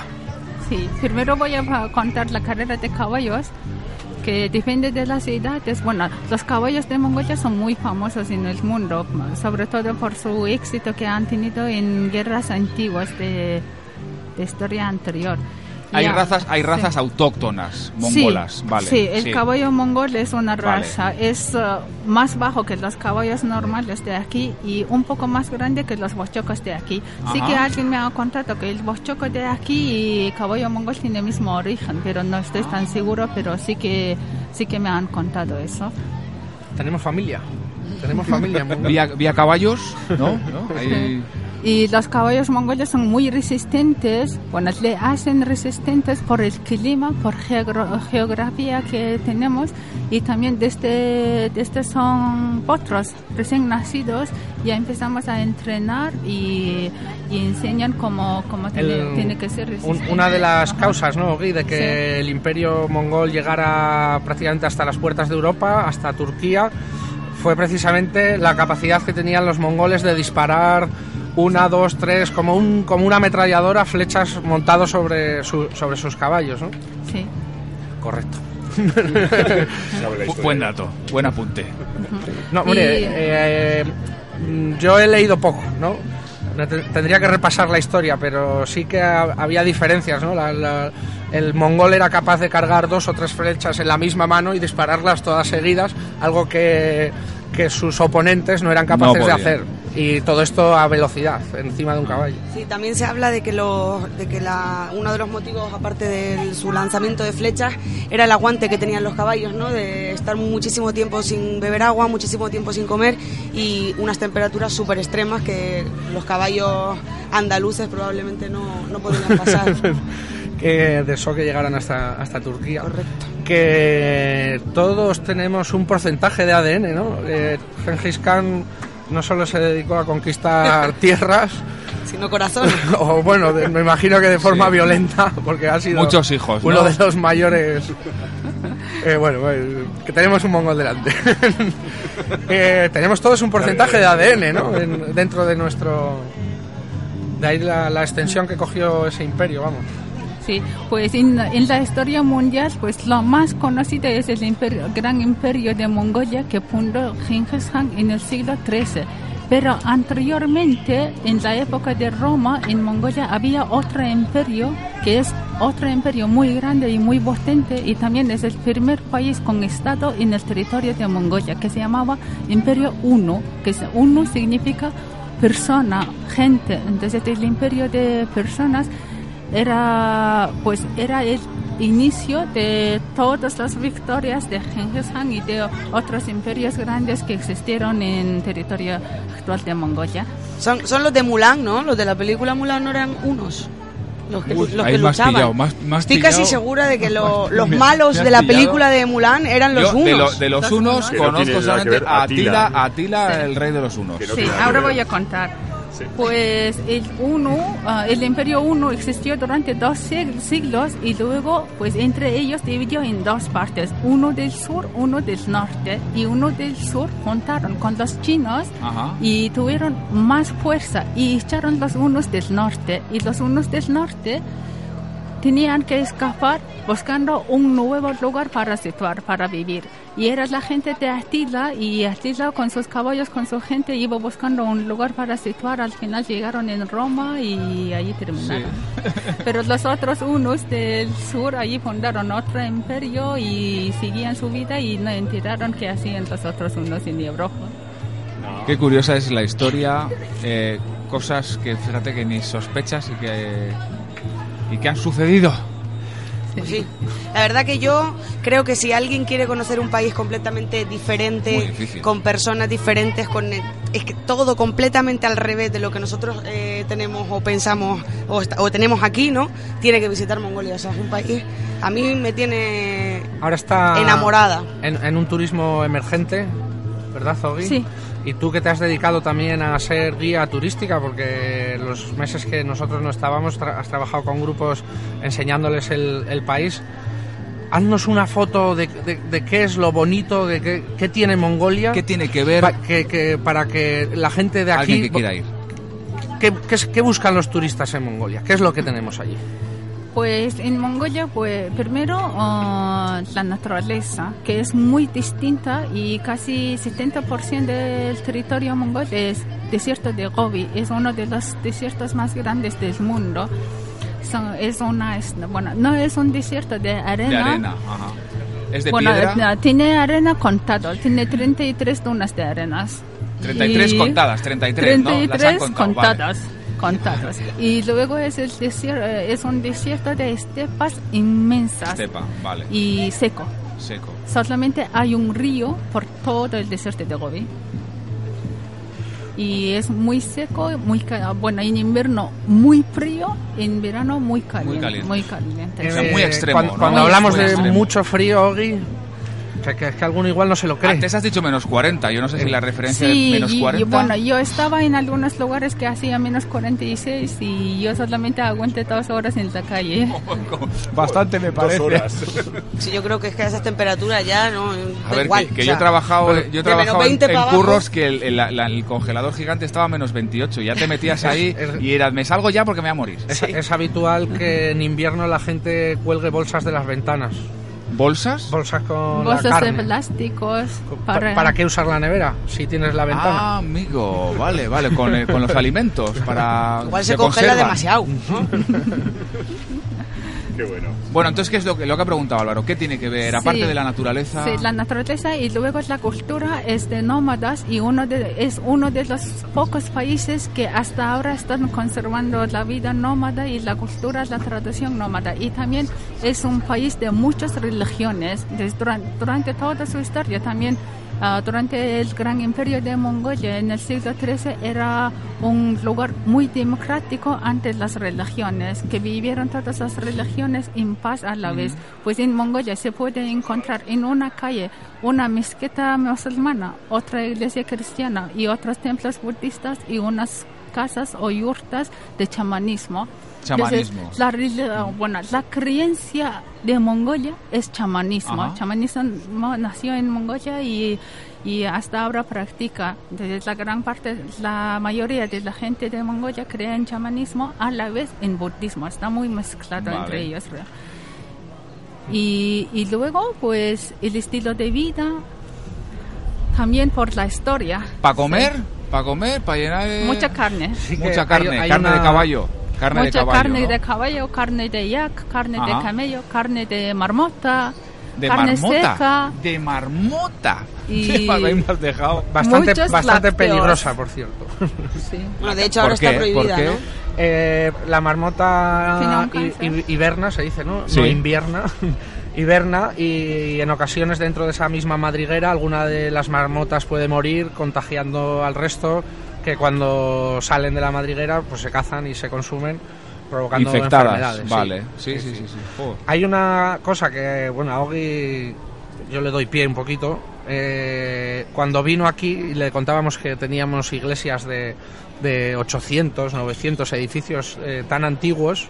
Sí, primero voy a contar la carrera de caballos, que depende de las edades. Bueno, los caballos de Mongolia son muy famosos en el mundo, sobre todo por su éxito que han tenido en guerras antiguas de, de historia anterior. Hay Ya, razas, hay sí. razas autóctonas, mongolas, sí, vale. Sí, el caballo mongol es una Vale. raza, es uh, más bajo que los caballos normales de aquí y un poco más grande que los bochocos de aquí. Sí Ajá. que alguien me ha contado que el bochoco de aquí y caballo mongol tiene el mismo origen, pero no estoy tan seguro, pero sí que sí que me han contado eso. Tenemos familia. Tenemos familia. Vía, vía caballos, ¿no? ¿No? Ahí- Y los caballos mongoles son muy resistentes, bueno, le hacen resistentes por el clima, por geogra- geografía que tenemos y también desde, desde son potros recién nacidos ya empezamos a entrenar y, y enseñan cómo, cómo tiene, El- tiene que ser resistente. una de las causas, ¿no, Gui, de que Sí. el imperio mongol llegara prácticamente hasta las puertas de Europa, hasta Turquía, fue precisamente la capacidad que tenían los mongoles de disparar una, dos, tres, como, un, como una ametralladora, flechas montados sobre, su- sobre sus caballos, ¿no? Sí. Correcto. Bu- buen dato, buen apunte. No, hombre, Y- eh, mm, yo he leído poco, ¿no? No te- Tendría que repasar la historia, pero sí que ha- había diferencias, ¿no? La- la- el mongol era capaz de cargar dos o tres flechas en la misma mano y dispararlas todas seguidas, algo que, que sus oponentes no eran capaces de hacer. Y todo esto a velocidad, encima de un caballo. Sí, también se habla de que, los, de que la, uno de los motivos, aparte de su lanzamiento de flechas, era el aguante que tenían los caballos, ¿no? De estar muchísimo tiempo sin beber agua, muchísimo tiempo sin comer y unas temperaturas súper extremas que los caballos andaluces probablemente no, no podrían pasar. que de eso que llegaran hasta, hasta Turquía. Que todos tenemos un porcentaje de ADN, ¿no? Eh, Gengis Khan no solo se dedicó a conquistar tierras, Sino corazón. o bueno, de- me imagino que de forma Sí. violenta, porque ha sido Muchos hijos, uno ¿no? de los mayores. Eh, bueno, eh, que tenemos un mongol delante. Eh, tenemos todos un porcentaje de ADN, ¿no? En- dentro de nuestro. De ahí la, la extensión que cogió ese imperio, vamos. Sí, pues en, en la historia mundial, pues lo más conocido es el imperio- gran imperio de Mongolia que fundó Genghis Khan en el siglo XIII. Pero anteriormente, en la época de Roma, en Mongolia había otro imperio que es otro imperio muy grande y muy potente y también es el primer país con estado en el territorio de Mongolia que se llamaba Imperio Uno, que es- Uno significa persona, gente. Entonces el imperio de personas era pues era el inicio de todas las victorias de Genghis Khan y de otros imperios grandes que existieron en territorio actual de Mongolia. Son, son los de Mulan, ¿no? Los de la película Mulan no eran unos. Los que, Uy, los que has luchaban. pillado, me has Estoy casi pillado. segura de que lo- los malos de la pillado. película de Mulan eran los Yo, unos. de, lo- de los unos conozco solamente a Atila. Atila, Atila, el rey de los unos. Sí, ahora voy a contar. Pues el uno, ah, el imperio uno existió durante dos sig- siglos y luego, pues entre ellos dividió en dos partes, uno del sur, uno del norte y uno del sur juntaron con los chinos Ajá. y tuvieron más fuerza y echaron los unos del norte y los unos del norte tenían que escapar buscando un nuevo lugar para situar, para vivir. Y era la gente de Atila y Atila con sus caballos, con su gente iba buscando un lugar para situar. Al final llegaron en Roma y allí terminaron. Pero los otros unos del sur allí fundaron otro imperio y seguían su vida y no enteraron qué hacían los otros unos en Europa. Qué curiosa es la historia, eh, cosas que fíjate que ni sospechas y que, y que han sucedido. Pues sí. La verdad que yo creo que si alguien quiere conocer un país completamente diferente, con personas diferentes, con eh, es que todo completamente al revés de lo que nosotros eh, tenemos o pensamos o, o tenemos aquí, ¿no? Tiene que visitar Mongolia. O sea, es un país a mí me tiene Ahora está enamorada. en, en un turismo emergente, ¿verdad, Zogi? Sí. Y tú que te has dedicado también a ser guía turística, porque los meses que nosotros no estábamos tra- has trabajado con grupos enseñándoles el, el país. Haznos una foto de, de- de qué es lo bonito, de qué, qué tiene Mongolia. ¿Qué tiene que ver pa- que- que- para que la gente de aquí... alguien que quiera ir? ¿qué, qué qué buscan los turistas en Mongolia? ¿Qué es lo que tenemos allí? Pues en Mongolia, pues primero ah, la naturaleza, que es muy distinta y casi 70% del territorio mongol es desierto de Gobi, es uno de los desiertos más grandes del mundo. son- es una, es- bueno, no es un desierto de arena. De arena, ajá. ¿Es de bueno, piedra? tiene arena contado, tiene 33 dunas de arenas. 33 Y- contadas, 33, ¿no? Las han 33 contado, vale. Y luego es, el desierto, eh, es un desierto de estepas inmensas Estepa, vale. y seco. Seco. Solamente hay un río por todo el desierto de Gobi. Y es muy seco, muy bueno, en invierno muy frío, en verano muy caliente. caliente. Muy caliente. O sea, muy extremo, Cuando, ¿no? cuando Muy hablamos de extremo. mucho frío, Ogi, que, que- que alguno igual no se lo cree. Antes has dicho menos 40, yo no sé si la referencia Sí, es menos y- y 40. bueno, yo estaba en algunos lugares que hacía menos 46 y yo solamente aguanté dos horas en la calle. Bastante me parece. Sí, yo creo que es que a esas temperaturas ya no. A ver, igual, que, que o yo he trabajado, yo he trabajado en, 20 en para abajo. curros que el, el- la- el congelador gigante estaba a menos 28. Ya te metías ahí y eras, me salgo ya porque me voy a morir. Es, es habitual que en invierno la gente cuelgue bolsas de las ventanas. ¿Bolsas? Bolsas con la Bolsas de carne. plásticos Pa- para... ¿Para qué usar la nevera si tienes la ventana? Ah, amigo, vale, vale, con, el- con los alimentos para Igual se congela demasiado. Qué bueno. Bueno, entonces qué es lo que lo que ha preguntado Álvaro, ¿qué tiene que ver aparte Sí. de la naturaleza? Sí, la naturaleza y luego la cultura es de nómadas y uno de, es uno de los pocos países que hasta ahora están conservando la vida nómada y la cultura, la tradición nómada. Y también es un país de muchas religiones. Desde durante, durante toda su historia también, ah, durante el gran imperio de Mongolia en el siglo XIII era un lugar muy democrático ante las religiones, que vivieron todas las religiones en paz a la vez. Pues en Mongolia se puede encontrar en una calle una mezquita musulmana, otra iglesia cristiana y otros templos budistas y unas casas o yurtas de chamanismo. Chamanismo. Entonces, la, bueno, la creencia de Mongolia es chamanismo. Ajá. Chamanismo nació en Mongolia y, y hasta ahora practica. Entonces, la gran parte, la mayoría de la gente de Mongolia cree en chamanismo a la vez en budismo. Está muy mezclado Vale. entre ellos. Y, y luego, pues, el estilo de vida, también por la historia. ¿Para comer? ¿Para comer? ¿Para llenar de... Mucha carne. Sí Mucha carne, hay carne de caballo. Carne de Mucha caballo, carne ¿no? de caballo, carne de yak, carne Ajá. de camello, carne de marmota, De carne marmota. seca. De marmota. Y- has dejado. Bastante, bastante lácteos. peligrosa, por cierto. Sí. Bueno, de hecho ahora está prohibida, ¿Por qué? ¿no? Eh, la marmota hiberna, se dice, ¿no? Sí. No invierna. Hiberna y en ocasiones dentro de esa misma madriguera alguna de las marmotas puede morir contagiando al resto que cuando salen de la madriguera pues se cazan y se consumen provocando Infectadas, enfermedades. sí. vale. Sí, sí, sí. sí. Hay una cosa que, bueno, a Ogi yo le doy pie un poquito. Eh, cuando vino aquí le contábamos que teníamos iglesias de, de 800, 900 edificios eh, tan antiguos.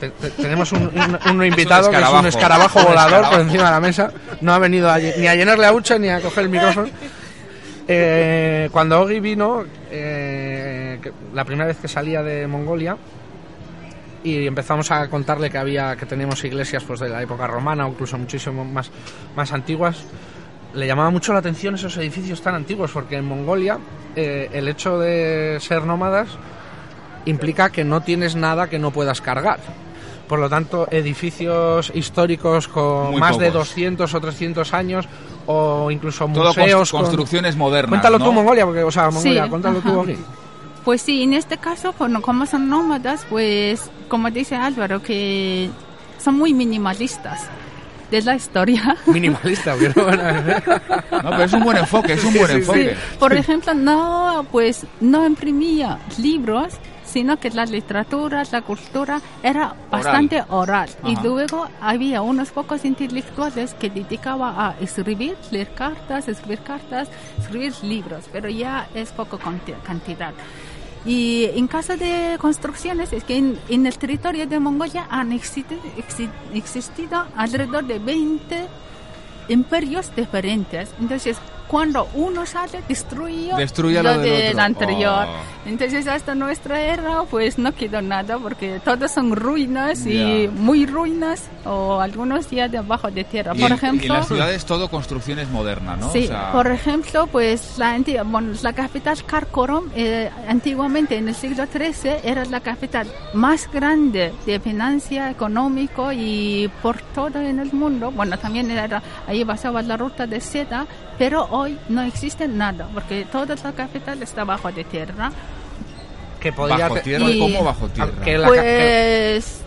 Te- te- tenemos un, un- un invitado que es un escarabajo volador por encima de la mesa. No ha venido a ni a llenarle a hucha ni a coger el micrófono. Eh, cuando Ogi vino, eh, la primera vez que salía de Mongolia, y empezamos a contarle que había que teníamos iglesias pues de la época romana o incluso muchísimo más más antiguas le llamaba mucho la atención esos edificios tan antiguos porque en Mongolia eh, el hecho de ser nómadas implica que no tienes nada que no puedas cargar por lo tanto edificios históricos con Muy más de pocos. 200 o 300 años o incluso Todo museos cons- con- construcciones modernas. cuéntalo ¿no? tú Mongolia porque o sea Mongolia Sí, cuéntalo tú. Ogi. Pues sí, en este caso, bueno, como son nómadas, pues como dice Álvaro, que son muy minimalistas de la historia. minimalista pero bueno. No, pero es un buen enfoque, es un buen enfoque. Por ejemplo, no, pues no imprimía libros, sino que la literatura, la cultura era bastante oral. Y luego había unos pocos intelectuales que dedicaban a escribir, leer cartas, escribir cartas, escribir libros, pero ya es poco cantidad. Y en caso de construcciones, es que en, en el territorio de Mongolia han existido, exi- existido alrededor de 20 imperios diferentes. Entonces, cuando uno sale, destruye, Destruye lo lo del del otro. anterior. Oh. Entonces, hasta nuestra era, pues no quedó nada, porque todos son ruinas y Ya. muy ruinas, o algunos ya debajo de tierra. Y Por ejemplo, y las ciudades todo construcciones modernas, ¿no? Sí, O sea, por ejemplo, pues la, antigua, bueno, la capital Karakorum, eh, antiguamente en el siglo XIII era la capital más grande de financia económico y por todo en el mundo. Bueno, también era ahí basaba la ruta de seda, pero hoy no existe nada porque toda la capital está bajo de tierra. Que podría bajo tierra, y- ¿cómo bajo tierra? Que la Pues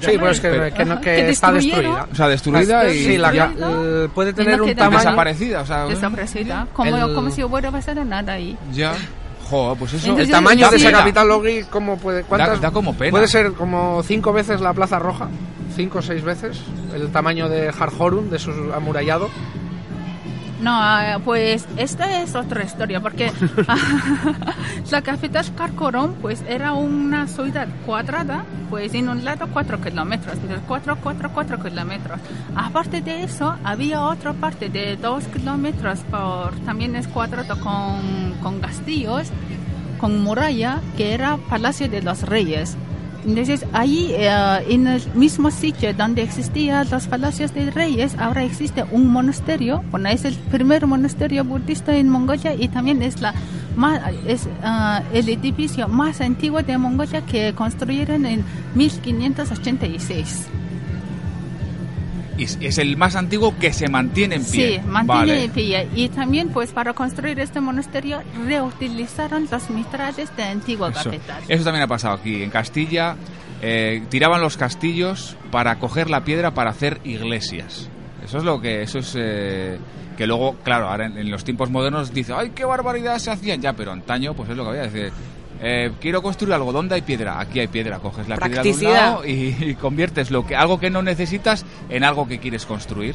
Sí, pues que, Pero- que no- que que está destruida. O sea, destruida y Sí, la, ya- eh, puede tener no un tamaño... desaparecida, o sea, desaparecida, como, El- como si hubiera pasado nada ahí. ya. Jo, pues eso. El Entonces, tamaño da de esa pena. capital Logui, ¿cómo puede? ¿Cuántas? Da- da como pena. Puede ser como cinco veces la Plaza Roja, cinco o seis veces el tamaño de Harhorun, de su amurallado. No, ah, pues esta es otra historia, porque la capital Karakorum pues era una ciudad cuadrada, pues en un lado cuatro kilómetros, pero cuatro, cuatro, cuatro kilómetros. Aparte de eso, había otra parte de dos kilómetros, por, también es cuadrado con, con castillos, con muralla, que era Palacio de los Reyes. Entonces, ahí, eh, en el mismo sitio donde existían los palacios de reyes, ahora existe un monasterio. Bueno, es el primer monasterio budista en Mongolia y también es, la más, es ah, el edificio más antiguo de Mongolia que construyeron en 1586. Y es- es el más antiguo que se mantiene en pie. Sí, mantiene Vale. en pie. Y también, pues, para construir este monasterio, reutilizaron los mitrales de antigua Eso, capital. eso también ha pasado aquí. En Castilla eh, tiraban los castillos para coger la piedra para hacer iglesias. Eso es lo que. Eso es. eh, que luego, claro, ahora en, en los tiempos modernos dice, ¡ay, qué barbaridad se hacían! Ya, pero antaño, pues es lo que había. Decir, eh, quiero construir algo, ¿dónde hay piedra? Aquí hay piedra, coges la piedra de un lado y, y conviertes lo que, algo que no necesitas en algo que quieres construir.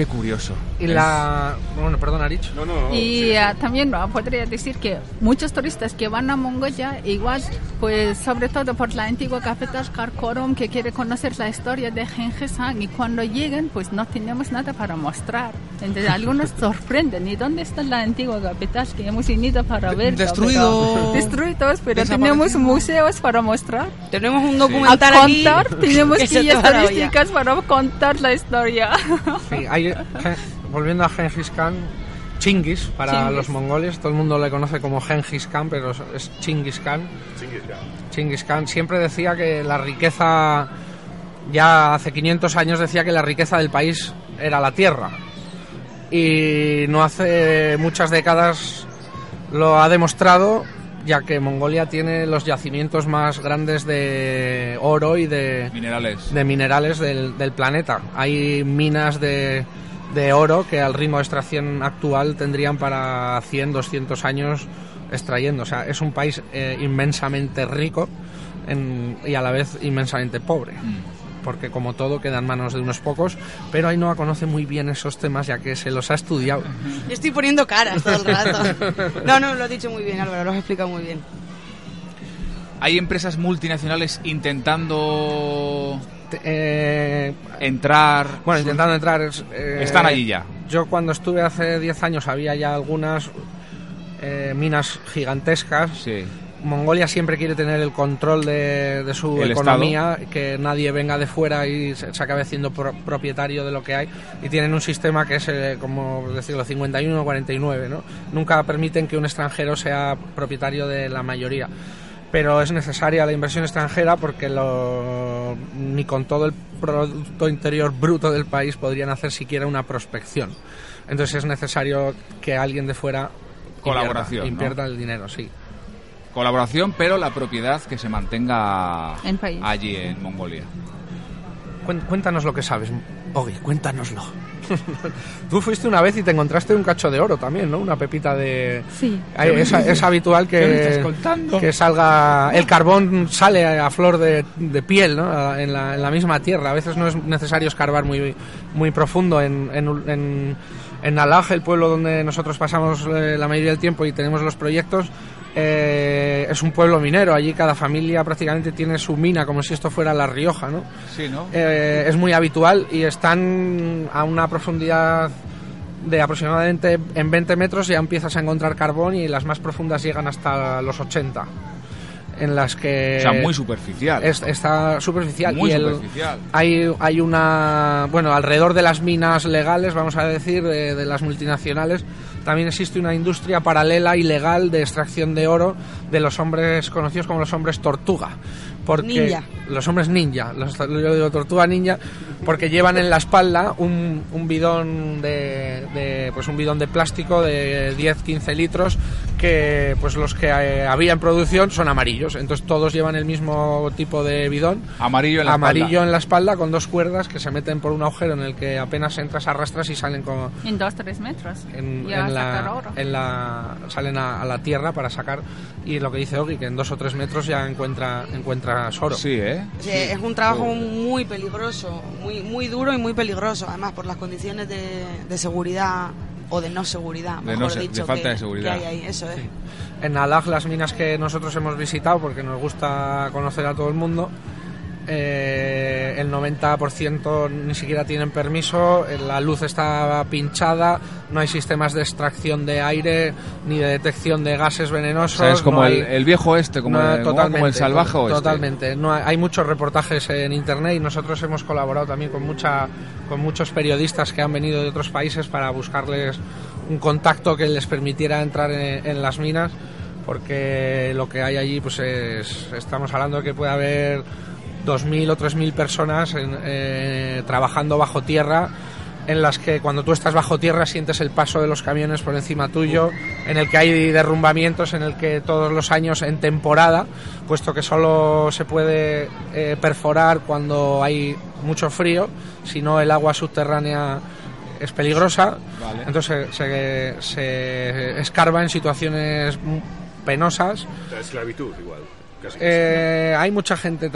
Qué curioso. Y Es- la... Bueno, perdón, Arich. No, no, no. Y ah, también ah, podría decir que muchos turistas que van a Mongolia, igual, pues sobre todo por la antigua capital Karakorum, que quiere conocer la historia de Genghis Khan, y cuando llegan, pues no tenemos nada para mostrar. Entonces algunos sorprenden, ¿y dónde está la antigua capital que hemos venido para ver? Destruido. Destruidos, pero Desaparecido. tenemos museos para mostrar. Tenemos un A documental aquí. contar, tenemos que se guías turísticas para contar la historia. Sí, hay- Volviendo a Genghis Khan, Chingis para Chingis. los mongoles, todo el mundo le conoce como Genghis Khan, pero es- es Chingis Khan. Chingis Khan siempre decía que la riqueza, ya hace 500 años decía que la riqueza del país era la tierra. Y no hace muchas décadas lo ha demostrado, ya que Mongolia tiene los yacimientos más grandes de oro y de, Minerales. de minerales del, del planeta. Hay minas de, de oro que al ritmo de extracción actual tendrían para 100, 200 años extrayendo. O sea, es un país eh, inmensamente rico en- y a la vez inmensamente pobre. Porque como todo queda en manos de unos pocos, pero Ainhoa conoce muy bien esos temas ya que se los ha estudiado. Yo estoy poniendo caras todo el rato. No, no, lo has dicho muy bien, Álvaro, lo has explicado muy bien. Hay empresas multinacionales intentando Te- eh, entrar. Bueno, intentando entrar. es, eh, Están allí ya. Yo cuando estuve hace 10 años había ya algunas eh, minas gigantescas. Sí. Mongolia siempre quiere tener el control de, de su El economía, que nadie venga de fuera y se, se acabe siendo pro- propietario de lo que hay. Y tienen un sistema que es, eh, como decirlo, 51-49, ¿no? Nunca permiten que un extranjero sea propietario de la mayoría. Pero es necesaria la inversión extranjera porque lo- ni con todo el Producto Interior Bruto del país podrían hacer siquiera una prospección. Entonces es necesario que alguien de fuera Colaboración, invierta, ¿no? invierta el dinero, sí. Colaboración, pero la propiedad que se mantenga En país. allí en Mongolia. Cuéntanos lo que sabes, Ogi, cuéntanoslo. Tú fuiste una vez y te encontraste un cacho de oro también, ¿no? Una pepita de... Sí. Ay, Es, es habitual ¿Qué me que, que salga... El carbón sale a flor de, de piel, ¿no? En la, en la misma tierra. A veces no es necesario escarbar muy, muy profundo. En, en, en, en Alaj, el pueblo donde nosotros pasamos eh, la mayoría del tiempo y tenemos los proyectos, eh, es un pueblo minero. Allí cada familia prácticamente tiene su mina, como si esto fuera La Rioja, ¿no? Sí, ¿no? Eh, es muy habitual y están a una profundidad de aproximadamente en 20 metros ya empiezas a encontrar carbón y las más profundas llegan hasta los 80 en las que O sea, muy superficial. es- está superficial Muy y el- superficial. hay hay una bueno alrededor de las minas legales vamos a decir de, de las multinacionales también existe una industria paralela ilegal de extracción de oro de los hombres conocidos como los hombres tortuga porque Ninja. los hombres ninja los, yo digo tortuga ninja porque llevan en la espalda un, un bidón de, de, pues un bidón de plástico de 10-15 litros que pues los que eh, había en producción son amarillos entonces todos llevan el mismo tipo de bidón Amarillo en la amarillo espalda. en la espalda con dos cuerdas que se meten por un agujero en el que apenas entras arrastras y salen con En dos, tres metros. en, Ya en la, oro. en la salen a, a la tierra para sacar y lo que dice Ogi que en dos o tres metros ya encuentra encuentras oro Sí, ¿eh? Sí, es un trabajo muy peligroso, muy, muy duro y muy peligroso, además por las condiciones de, de seguridad o de no seguridad, De mejor no se- de dicho, falta que, de seguridad. que hay ahí, eso es. en Alag las minas que nosotros hemos visitado porque nos gusta conocer a todo el mundo eh, el 90% ni siquiera tienen permiso, eh, la luz está pinchada, no hay sistemas de extracción de aire ni de detección de gases venenosos. O sea, es como no el, hay- el viejo este, como, no, el, como- el salvaje oeste. Totalmente. No hay, hay muchos reportajes en internet y nosotros hemos colaborado también con mucha, con muchos periodistas que han venido de otros países para buscarles un contacto que les permitiera entrar en, en las minas, porque lo que hay allí, pues es, estamos hablando de que puede haber 2.000 o 3.000 personas en- eh, trabajando bajo tierra en las que cuando tú estás bajo tierra sientes el paso de los camiones por encima tuyo, en el que hay derrumbamientos, en el que todos los años en temporada, puesto que solo se puede eh, perforar cuando hay mucho frío, si no el agua subterránea es peligrosa, Vale. entonces se, se- se escarba en situaciones penosas. La esclavitud igual. Casi. Eh, hay mucha gente.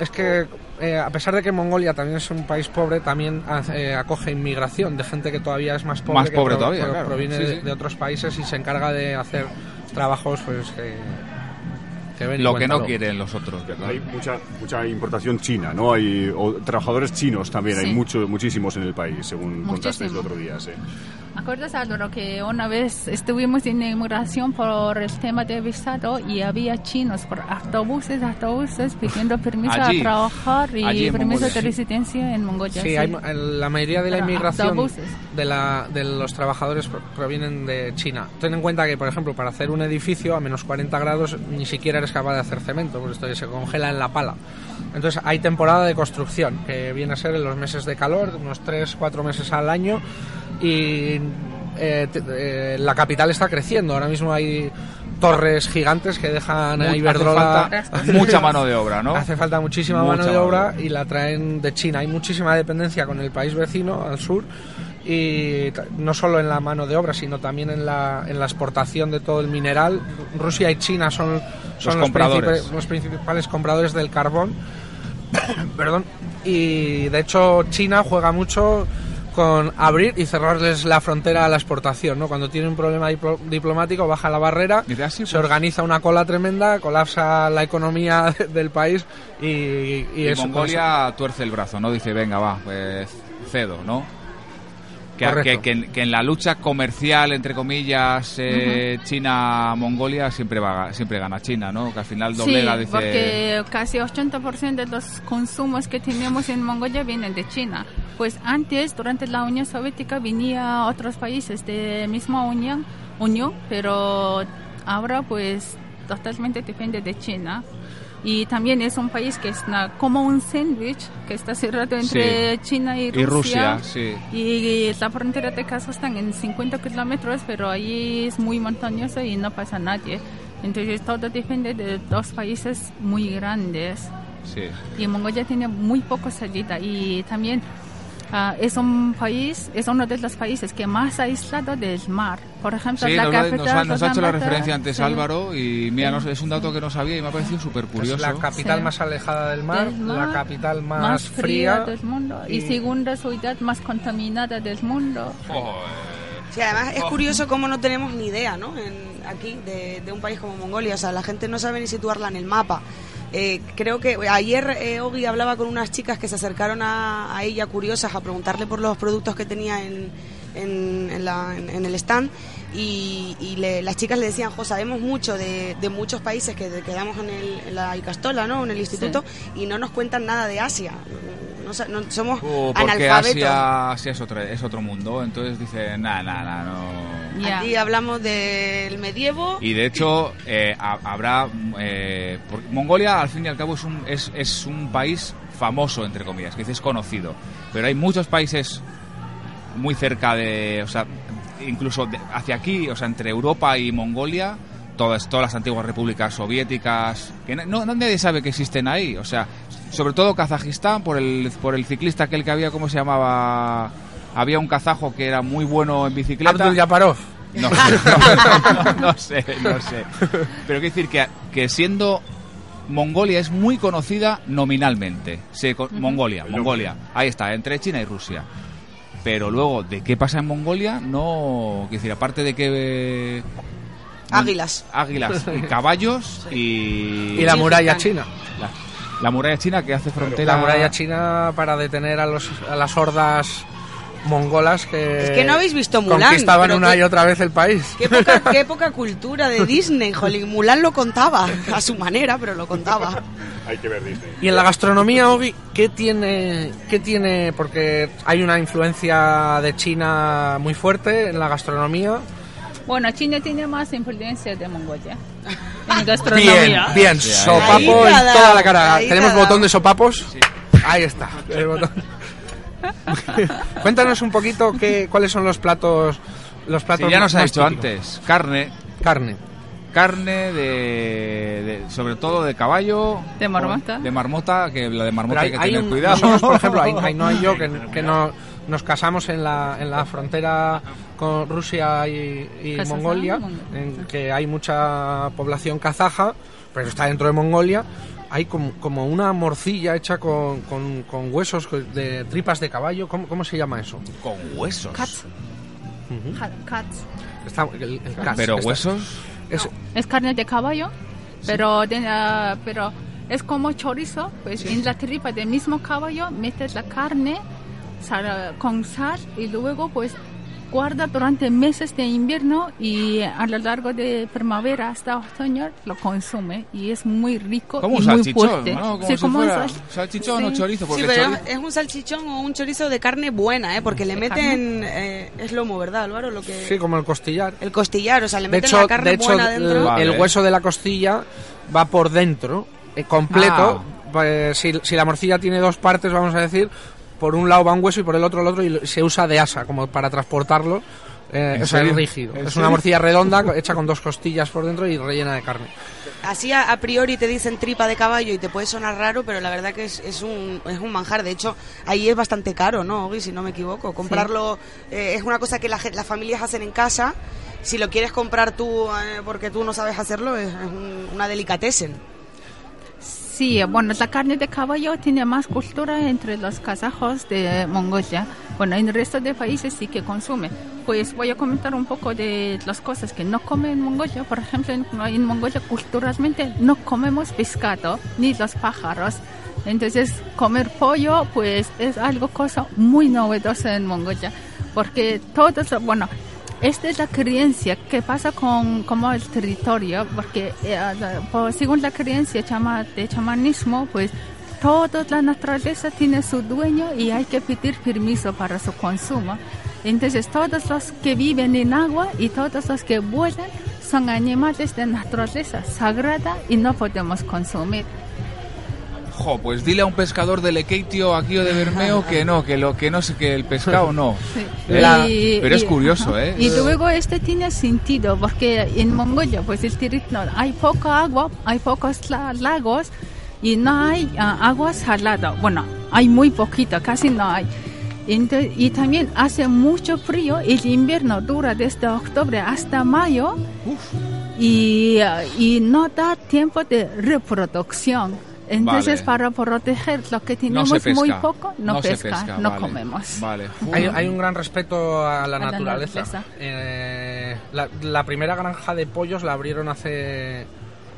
Es que, eh, a pesar de que Mongolia también es un país pobre, también hace- eh, acoge inmigración de gente que todavía es más pobre. Más que pobre todavía, claro. Proviene Sí, de, sí. de otros países y se encarga de hacer trabajos pues que. que Lo que no quieren los otros, ¿verdad? Hay mucha, mucha importación china, ¿no? Hay o trabajadores chinos también, hay Sí. mucho, muchísimos en el país, según contaste el Muchísimo. otro día, sí. ¿Acuerdas, Álvaro, que una vez estuvimos en inmigración por el tema de visado y había chinos por autobuses, autobuses pidiendo permiso Allí. a trabajar y permiso Mongolia. de residencia en Mongolia? Sí, hay, el- la mayoría de la Pero inmigración de, la, de los trabajadores pro- provienen de China. Ten en cuenta que, por ejemplo, para hacer un edificio a menos 40 grados ni siquiera eres capaz de hacer cemento, porque esto se congela en la pala. Entonces hay temporada de construcción, que viene a ser en los meses de calor, unos 3-4 meses al año, y eh, eh, la capital está creciendo. Ahora mismo hay torres gigantes que dejan a Iberdrola... hace falta mucha mano de obra, ¿no? Hace falta muchísima Mucha mano de obra y la traen de China. Hay muchísima dependencia con el país vecino al sur y no solo en la mano de obra, sino también en la, en la exportación de todo el mineral. Rusia y China son, son los, compradores. principi- los principales compradores del carbón. Perdón. Y de hecho China juega mucho con abrir y cerrarles la frontera a la exportación, ¿no? Cuando tiene un problema diplo- diplomático baja la barrera, Y se pues, organiza una cola tremenda, colapsa la economía del país y, y y eso, Mongolia tuerce el brazo, ¿no? Dice, venga, va, pues cedo, ¿no? Que, que, que en la lucha comercial, entre comillas, eh, China-Mongolia siempre va, siempre gana China, ¿no? Que al final doblega, sí, dice... porque casi 80% de los consumos que tenemos en Mongolia vienen de China. Pues antes, durante la Unión Soviética, venía a otros países de misma Unión, Unión, pero ahora pues totalmente depende de China. Y también es un país que es una- como un sándwich que está cerrado entre Sí. China y Y Rusia. Rusia, sí. Y la frontera de Kazajstán en 50 kilómetros, pero allí es muy montañoso y no pasa nadie. Entonces todo depende de dos países muy grandes. Sí. Y Mongolia tiene muy poca salida y también ah, es un país, es uno de los países que más aislado del mar. Por ejemplo, Sí, la capital nos ha, nos ha hecho la referencia antes sí, Álvaro y mira, no sé, es un dato que no sabía y me ha parecido súper Es curioso. la capital Sí. más alejada del mar, del la mar, capital más, fría. del mundo y, y- segunda ciudad más contaminada del mundo. Sí, además es curioso cómo no tenemos ni idea, ¿no? En- aquí de, de un país como Mongolia, o sea, la gente no sabe ni situarla en el mapa. Eh, creo que ayer eh, Ogi hablaba con unas chicas que se acercaron a, a ella curiosas a preguntarle por los productos que tenía en, en, en la- en- el stand y, y le- las chicas le decían, jo, sabemos mucho de, de muchos países que quedamos en, el, en la Icastola, ¿no? En el instituto y no nos cuentan nada de Asia. No, no- somos Uh, porque analfabetos. Asia, Asia es, otro, es otro mundo, entonces dice, nada, nada, nada, no... Aquí hablamos del medievo. Y de hecho, eh, ha- habrá. eh, Mongolia, al fin y al cabo, es un, es, es un país famoso, entre comillas, que dices conocido. Pero hay muchos países muy cerca de. O sea, incluso de- hacia aquí, o sea, entre Europa y Mongolia, todas, todas las antiguas repúblicas soviéticas, que no, no- nadie sabe que existen ahí. O sea, sobre todo Kazajistán, por el, por el ciclista aquel que había, ¿cómo se llamaba? Había un kazajo que era muy bueno en bicicleta. Abdul Yaparov. No, no, no, no sé, no sé. Pero quiero decir que, que siendo Mongolia es muy conocida nominalmente. Se Mongolia, Mongolia. Ahí está, entre China y Rusia. Pero luego, ¿de qué pasa en Mongolia? No, quiero decir, aparte de que... eh, Águilas. Águilas y caballos y... Y la muralla china. La, la muralla china que hace frontera... La muralla china para detener a, los, a las hordas mongolas que, Es que no habéis visto Mulan, conquistaban una que- y otra vez el país. Qué poca, qué poca cultura de Disney, jolín. Mulan lo contaba, a su manera, pero lo contaba. Hay que ver Disney. Y en la gastronomía, Ogi, ¿qué tiene, ¿qué tiene? Porque hay una influencia de China muy fuerte en la gastronomía. Bueno, China tiene más influencia de Mongolia. En gastronomía. Bien, bien, sopapo en toda la cara. ¿Tenemos botón de sopapos? Ahí está. el botón. Cuéntanos un poquito qué, cuáles son los platos los platos Sí, ya nos ha dicho antes, carne. Carne. Carne de, de- sobre todo de caballo. De marmota. De marmota, que la de marmota hay, que tener un- cuidado. nosotros, por ejemplo, hay, Ainhoa y yo, que, que no, nos casamos en la, en la frontera con Rusia y, Mongolia, en que hay mucha población kazaja, pero está dentro de Mongolia. Hay como, como una morcilla hecha con, con, con huesos de tripas de caballo. ¿Cómo, cómo se llama eso? Con huesos. Cats. Ja- Cats. Está, el- el cats, Pero está- huesos. es- Es carne de caballo, pero, de- ah, pero es como chorizo, pues en la tripa del mismo caballo metes la carne sal- con sal y luego pues guarda durante meses de invierno y a lo largo de primavera hasta otoño lo consume y es muy rico Como y un muy fuerte. ¿no? Como Sí, si como un fuera sal- salchichón o chorizo, porque Sí, pero chori- es un salchichón o un chorizo de carne buena, ¿eh? Porque le ¿De meten... eh, es lomo, ¿verdad, Álvaro? Lo que... Sí, como el costillar. El costillar, o sea, le De meten hecho, la carne de hecho buena el, dentro. el Vale. hueso de la costilla va por dentro, eh, completo. Pues, si, si la morcilla tiene dos partes, vamos a decir, por un lado va un hueso y por el otro el otro, y se usa de asa, como para transportarlo. Eh, ¿En o sea, es serio? rígido. ¿En Es serio? una morcilla redonda hecha con dos costillas por dentro y rellena de carne. Así a, a priori te dicen tripa de caballo y te puede sonar raro, pero la verdad que es, es, un, es un manjar. De hecho, ahí es bastante caro, ¿no, Ogui? Si no me equivoco. Comprarlo eh, es una cosa que la las familias hacen en casa. Si lo quieres comprar tú eh, porque tú no sabes hacerlo, es, es un- una delicatessen. Sí, bueno, la carne de caballo tiene más cultura entre los kazajos de Mongolia. Bueno, en el resto de países sí que consume. Pues voy a comentar un poco de las cosas que no comen en Mongolia. Por ejemplo, en, en Mongolia culturalmente no comemos pescado ni los pájaros. Entonces, comer pollo, pues es algo cosa muy novedosa en Mongolia. Porque todos, bueno, esta es la creencia que pasa con como el territorio, porque eh, según la creencia chama- de chamanismo, pues toda la naturaleza tiene su dueño y hay que pedir permiso para su consumo. Entonces todos los que viven en agua y todos los que vuelan son animales de naturaleza sagrada y no podemos consumir. Jo, pues dile a un pescador de Lekeitio aquí o de Bermeo que no, que lo que no sé, que el pescado no. Y- pero es y- curioso, ajá. ¿eh? Y luego este tiene sentido porque en Mongolia pues el territorio hay poca agua, hay pocos la- lagos y no hay ah, agua salada. Bueno, hay muy poquita, casi no hay. Ente- y también hace mucho frío, el invierno dura desde octubre hasta mayo y, ah, y no da tiempo de reproducción. Entonces, Vale. para proteger lo que No tenemos pesca. muy poco, no, No pesca, pesca, no vale. comemos. Vale. Hay, hay un gran respeto a la A la naturaleza. naturaleza. Eh, la, la primera granja de pollos la abrieron hace.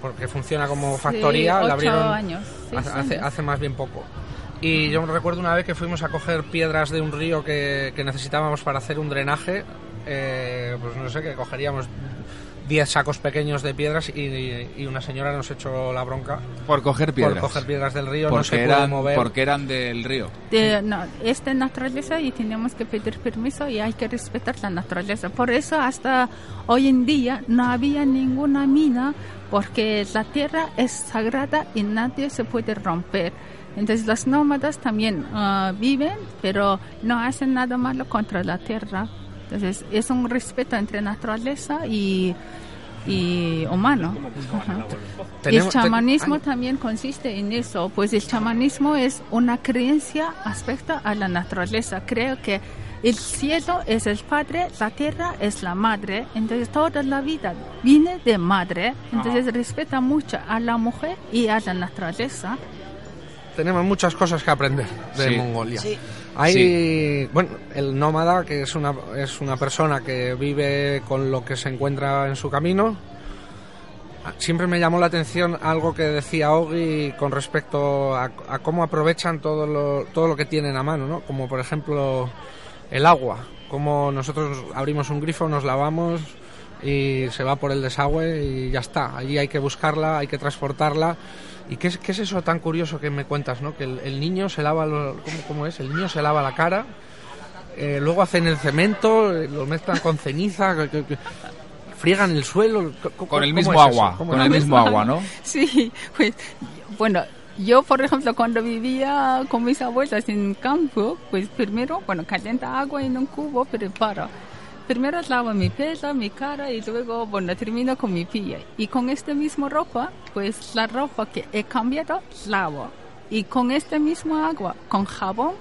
porque funciona como factoría, ocho la abrieron años, hace, años. hace más bien poco. Y yo recuerdo una vez que fuimos a coger piedras de un río que, que necesitábamos para hacer un drenaje. eh, pues no sé, que cogeríamos 10 sacos pequeños de piedras y, y una señora nos echó la bronca Por coger piedras. por coger piedras del río. no porque, se puede eran, mover. porque eran del río. De- no, es de naturaleza y tenemos que pedir permiso y hay que respetar la naturaleza. Por eso hasta hoy en día no había ninguna mina porque la tierra es sagrada y nadie se puede romper. Entonces los nómadas también ah, viven, pero no hacen nada malo contra la tierra. Entonces es un respeto entre naturaleza y, y humano. Ajá. Y el chamanismo también consiste en eso, pues el chamanismo es una creencia aspecto a la naturaleza. Creo que el cielo es el padre, la tierra es la madre, entonces toda la vida viene de madre, entonces respeta mucho a la mujer y a la naturaleza. tenemos muchas cosas que aprender de Sí. Mongolia. Sí. Hay, bueno, el nómada, que es una, es una persona que vive con lo que se encuentra en su camino. Siempre me llamó la atención algo que decía Ogi con respecto a, a cómo aprovechan todo lo, todo lo que tienen a mano, ¿no? Como por ejemplo el agua, como nosotros abrimos un grifo, nos lavamos y se va por el desagüe y ya está. Allí hay que buscarla, hay que transportarla. ¿Y qué es, qué es eso tan curioso que me cuentas, no? Que el, el niño se lava, lo- ¿cómo, cómo es? El niño se lava la cara, eh, luego hacen el cemento, eh, lo mezclan con ceniza, que- que- que- friegan el suelo. ¿cómo- Con el mismo es agua, ¿Cómo con es el mismo agua, ¿no? Sí, pues bueno, yo por ejemplo cuando vivía con mis abuelas en campo, pues primero, bueno, calienta agua en un cubo, preparo. Primero lavo mi pelo, mi cara y luego, bueno, termino con mi pie. Y con esta misma ropa, pues la ropa que he cambiado, lavo. Y con esta misma agua, con jabón,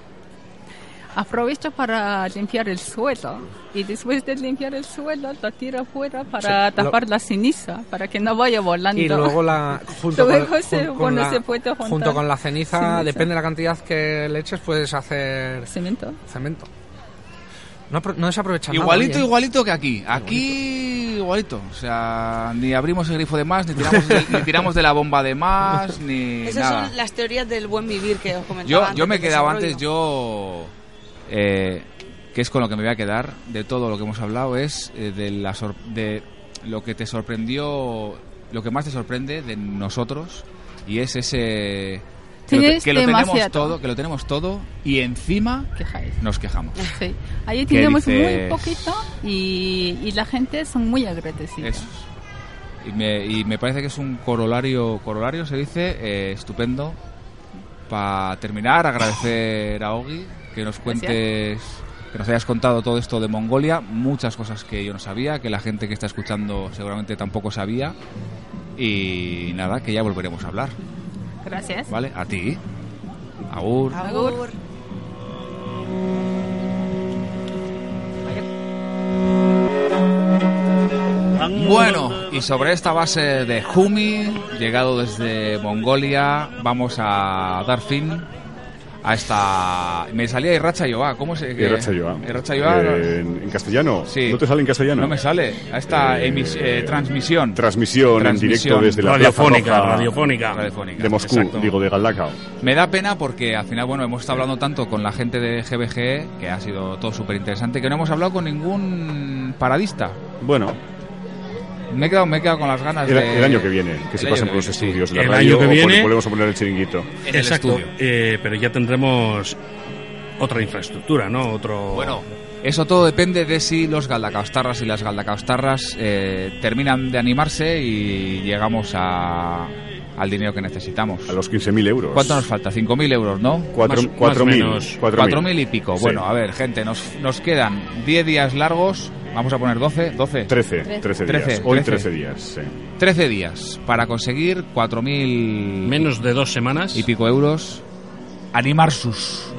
aprovecho para limpiar el suelo. Y después de limpiar el suelo, lo tiro fuera para Sí, lo- tapar la ceniza, para que no vaya volando. Y luego la junto, Luego con, se- jun- con bueno, la, se puede juntar. junto con la ceniza, Ceniza. depende de la cantidad que le eches, puedes hacer Cemento. cemento. No, no desaprovechan Igualito, igualito que aquí. Aquí, igualito. O sea, ni abrimos el grifo de más, ni tiramos de, ni tiramos de la bomba de más, ni Esas nada. son las teorías del buen vivir que os comentaba. Yo, antes yo me quedaba desarrollo. antes, yo... eh, que es con lo que me voy a quedar de todo lo que hemos hablado, es eh, de, la sor- de lo que te sorprendió, lo que más te sorprende de nosotros, y es ese... Que lo, que tenemos todo, que lo tenemos todo, y encima Quejáis. nos quejamos. Sí. Ahí ¿Qué tenemos muy poquito y, y la gente son muy. Eso es. Y me, y me parece que es un corolario, corolario se dice, eh, estupendo. Para terminar, agradecer a Ogi que nos cuentes, que nos hayas contado todo esto de Mongolia, muchas cosas que yo no sabía, que la gente que está escuchando seguramente tampoco sabía. Y nada, que ya volveremos a hablar, Gracias. ¿vale? A ti. Agur. Agur. Bueno, y sobre esta base de Jumi, llegado desde Mongolia, vamos a dar fin a esta... Me salía Irracha Yoa, ¿cómo se...? que- Irracha Yoa. Irracha Yoa, Eh, en, en castellano. Sí. ¿No te sale en castellano? no me sale. A esta Eh, emis- eh, transmisión. Transmisión, en directo desde la Radiofónica, Plaza Roja radiofónica. Radiofónica. de Moscú, Exacto. digo, de Galdacao. Me da pena porque al final, bueno, hemos estado hablando tanto con la gente de GBG, que ha sido todo súper interesante, que no hemos hablado con ningún paradista. Bueno, Me he quedado, me he quedado con las ganas el, de... el año que viene, que se El pasen por los viene, sí. estudios de la El radio año que viene- volvemos a poner el chiringuito. En Exacto, eh, pero ya tendremos otra infraestructura, ¿no? Otro... Bueno, eso todo depende de si los galdacaostarras y las galdacaostarras eh, terminan de animarse y llegamos a, al dinero que necesitamos. A los 15.000 euros. ¿Cuánto nos falta? 5.000 euros, ¿no? Cuatro, Más- cuatro más o mil. menos. Cuatro mil. 4.000 y pico. Sí. Bueno, a ver, gente, nos, nos quedan 10 días largos. Vamos a poner 12. 12. 13, 13 días. Trece, Hoy trece. 13 días, sí. 13 días para conseguir 4.000 Menos de dos semanas. y pico euros. Animar sus.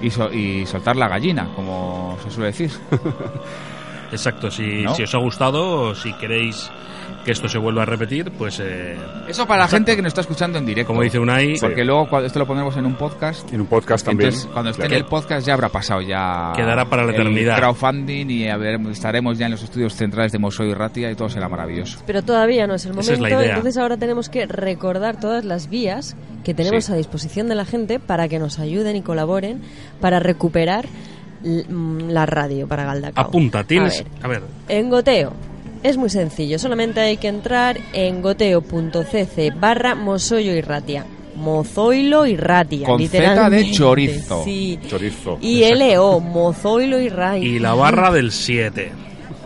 Y, so- y soltar la gallina, como se suele decir. Exacto, si, ¿No? si os ha gustado o si queréis que esto se vuelva a repetir, pues... eh, Eso para la gente que nos está escuchando en directo. Como dice Unai, Porque luego cuando esto lo ponemos en un podcast. En un podcast también. Entonces, cuando esté Claro. en el podcast ya habrá pasado ya. Quedará para la el eternidad. crowdfunding y a ver, estaremos ya en los estudios centrales de Mosoy y Ratia y todo será maravilloso. Pero todavía no es el Esa es momento, la idea. entonces ahora tenemos que recordar todas las vías que tenemos Sí. a disposición de la gente para que nos ayuden y colaboren para recuperar mm, la radio para Galdacao. apunta, tienes... A ver, A ver, en Goteo. Es muy sencillo, solamente hay que entrar en goteo.cc barra mozoyo y ratia. Mozoilo y ratia, Con Z de literalmente. chorizo. Sí. Chorizo. Y LO, mozoilo y ratia. y la barra del 7.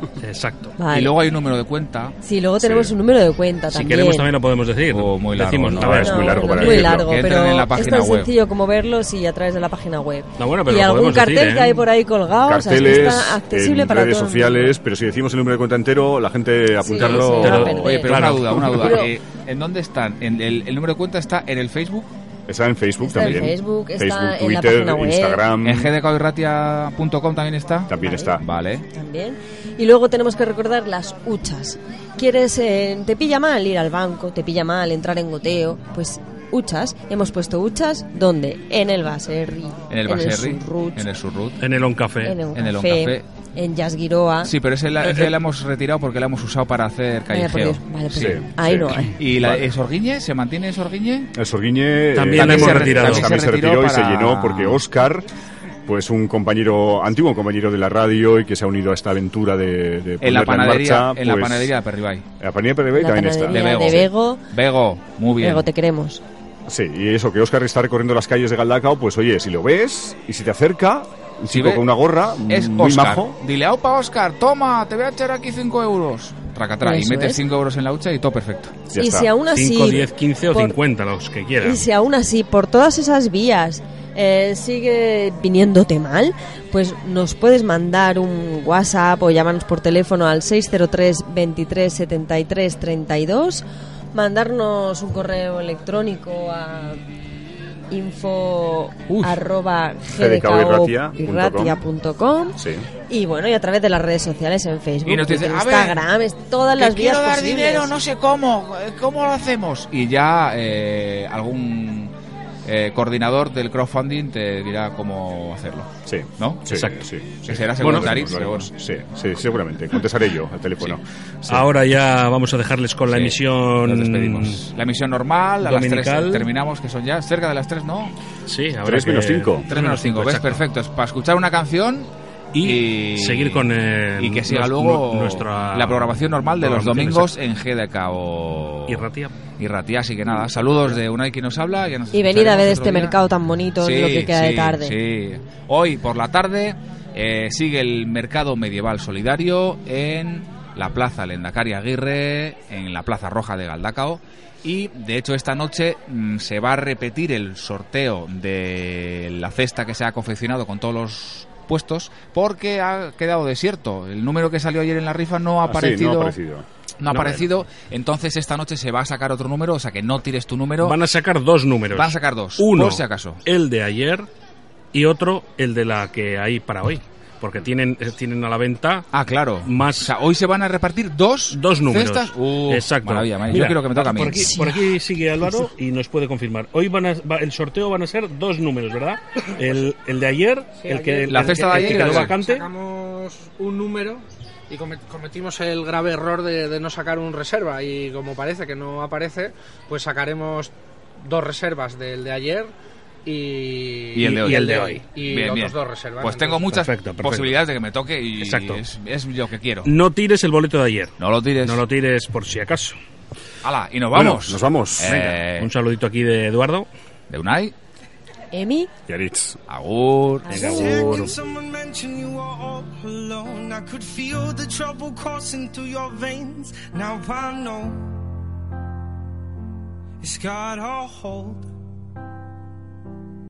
Exacto. Vale. Y luego hay un número de cuenta. Sí, luego tenemos un número de cuenta Si también. queremos también lo podemos decir. O muy largo, Decimos, ¿no? ver, Es muy largo No, para muy decirlo. largo, Que pero en la es página tan web. sencillo como verlos y a través de la página web. No, bueno, pero y algún cartel decir, ¿eh? que hay por ahí colgado, o sea, es que Carteles está accesible en para redes todo sociales, pero si decimos el número de cuenta entero, la gente apuntarlo. sí, Pero, a perder. oye, pero Claro. una duda, una duda. Pero- Eh, ¿En dónde están? ¿En el, el número de cuenta está en el Facebook? Está en Facebook Está en también. Facebook, está Facebook, en la Twitter, página web. Instagram. ¿En gdcoirratia.com también está? También está. Vale. También. Y luego tenemos que recordar las huchas. ¿Quieres, eh, te pilla mal ir al banco, te pilla mal entrar en goteo? Pues huchas. Hemos puesto huchas, ¿dónde? En el Baserri. En el Baserri, Surrut, en el Surrut. En el On Café. en el en el Café, Oncafé. En Yasgiroa. Sí, pero ese la, ese la hemos retirado porque la hemos usado para hacer callejeo. Vale, pues Sí, ahí sí. no hay. ¿Y la Vale. Sorguiñe? ¿Se mantiene Sorguiñe? El Sorguiñe También eh, la hemos se retirado. También, También se se retiró y se llenó porque Oscar, pues un compañero, antiguo compañero de la radio y que se ha unido a esta aventura de, de En la panadería, marcha, en la pues, panadería de Perribay. en La panadería de Peribay La también está. De de Bego. Bego. Bego, muy bien. Bego, te queremos. Sí, y eso, que Oscar está recorriendo las calles de Galdacao, pues oye, si lo ves y si te acerca, un Si chico ve- con una gorra, Es muy Oscar. majo. Dile, aupa Oscar, toma, te voy a echar aquí 5 euros. Tracatrá, y metes es. 5 euros en la hucha y todo perfecto. Ya y está. si aún así 5, 10, 15 o por- 50, los que quieran. Y si aún así, por todas esas vías, eh, sigue viniéndote mal, pues nos puedes mandar un WhatsApp o llámanos por teléfono al 603 23 73 32, mandarnos un correo electrónico a info Uf. arroba gdkoirratia.com. Sí. y bueno y a través de las redes sociales en Facebook Y nos dice, Twitter, "A ver, Instagram es todas las vías posibles sé cómo, eh, ¿cómo lo hacemos? Y ya eh, algún eh, coordinador del crowdfunding te dirá cómo hacerlo. Sí. ¿No? Sí, Exacto. Sí, Que sí. será seguro Bueno, haremos. Sí, sí, seguramente. Contestaré yo al teléfono. Sí. Ahora ya vamos a dejarles con la emisión. Nos despedimos. La emisión normal, a las Dominical. 3 terminamos, que son ya cerca de las 3, ¿no? Sí, Tres que- menos cinco. 3 menos 5, ¿ves? exacto. Perfecto. Es para escuchar una canción Y, seguir con eh, y que siga nos- luego nu- nuestra la programación normal de los domingos en GDK o Y Ratia. y Ratia, así que nada, saludos de Unai que nos habla. ya nos y venir a ver este día. mercado tan bonito en lo que queda de sí, tarde Sí. Hoy por la tarde eh, sigue el mercado medieval solidario en la Plaza Lendakari Aguirre, en la Plaza Roja de Galdacao. Y de hecho esta noche mm, se va a repetir el sorteo de la cesta que se ha confeccionado con todos los puestos porque ha quedado desierto. El número que salió ayer en la rifa no ha Ah, sí, aparecido. no ha aparecido. no ha No, aparecido. Entonces esta noche se va a sacar otro número, o sea que no tires tu número. Van a sacar dos números. Van a sacar dos, Uno, por si acaso. el de ayer y otro, el de la que hay para hoy. Porque tienen, eh, tienen a la venta Ah, claro. más O sea, hoy se van a repartir dos, dos números. cestas. Uh, Exacto. Maravilla, maravilla. Mira, Yo quiero que me toque a mí. Por aquí, por aquí sigue Álvaro y nos puede confirmar. Hoy van a, va- el sorteo van a ser dos números, ¿verdad? El, el de ayer, Sí, el que, el La cesta de el ayer quedó vacante. Sacamos un número y come- cometimos el grave error de, de no sacar un reserva y como parece que no aparece, pues sacaremos dos reservas del de ayer y, Y el de hoy. y el de hoy. Y Bien, otros bien. dos reservas. Pues tengo muchas Perfecto, perfecto. posibilidades de que me toque y Exacto. Es, es lo que quiero. No tires el boleto de ayer. No lo tires. No lo tires por si acaso. Hala, y nos Bueno, vamos. nos vamos. Eh, Un saludito aquí de Eduardo. de Unai. Emi Yaritz. Agur. Venga, agur. Second, someone mentioned you were all alone. I could feel the trouble coursing through your veins. Now I know it's got a hold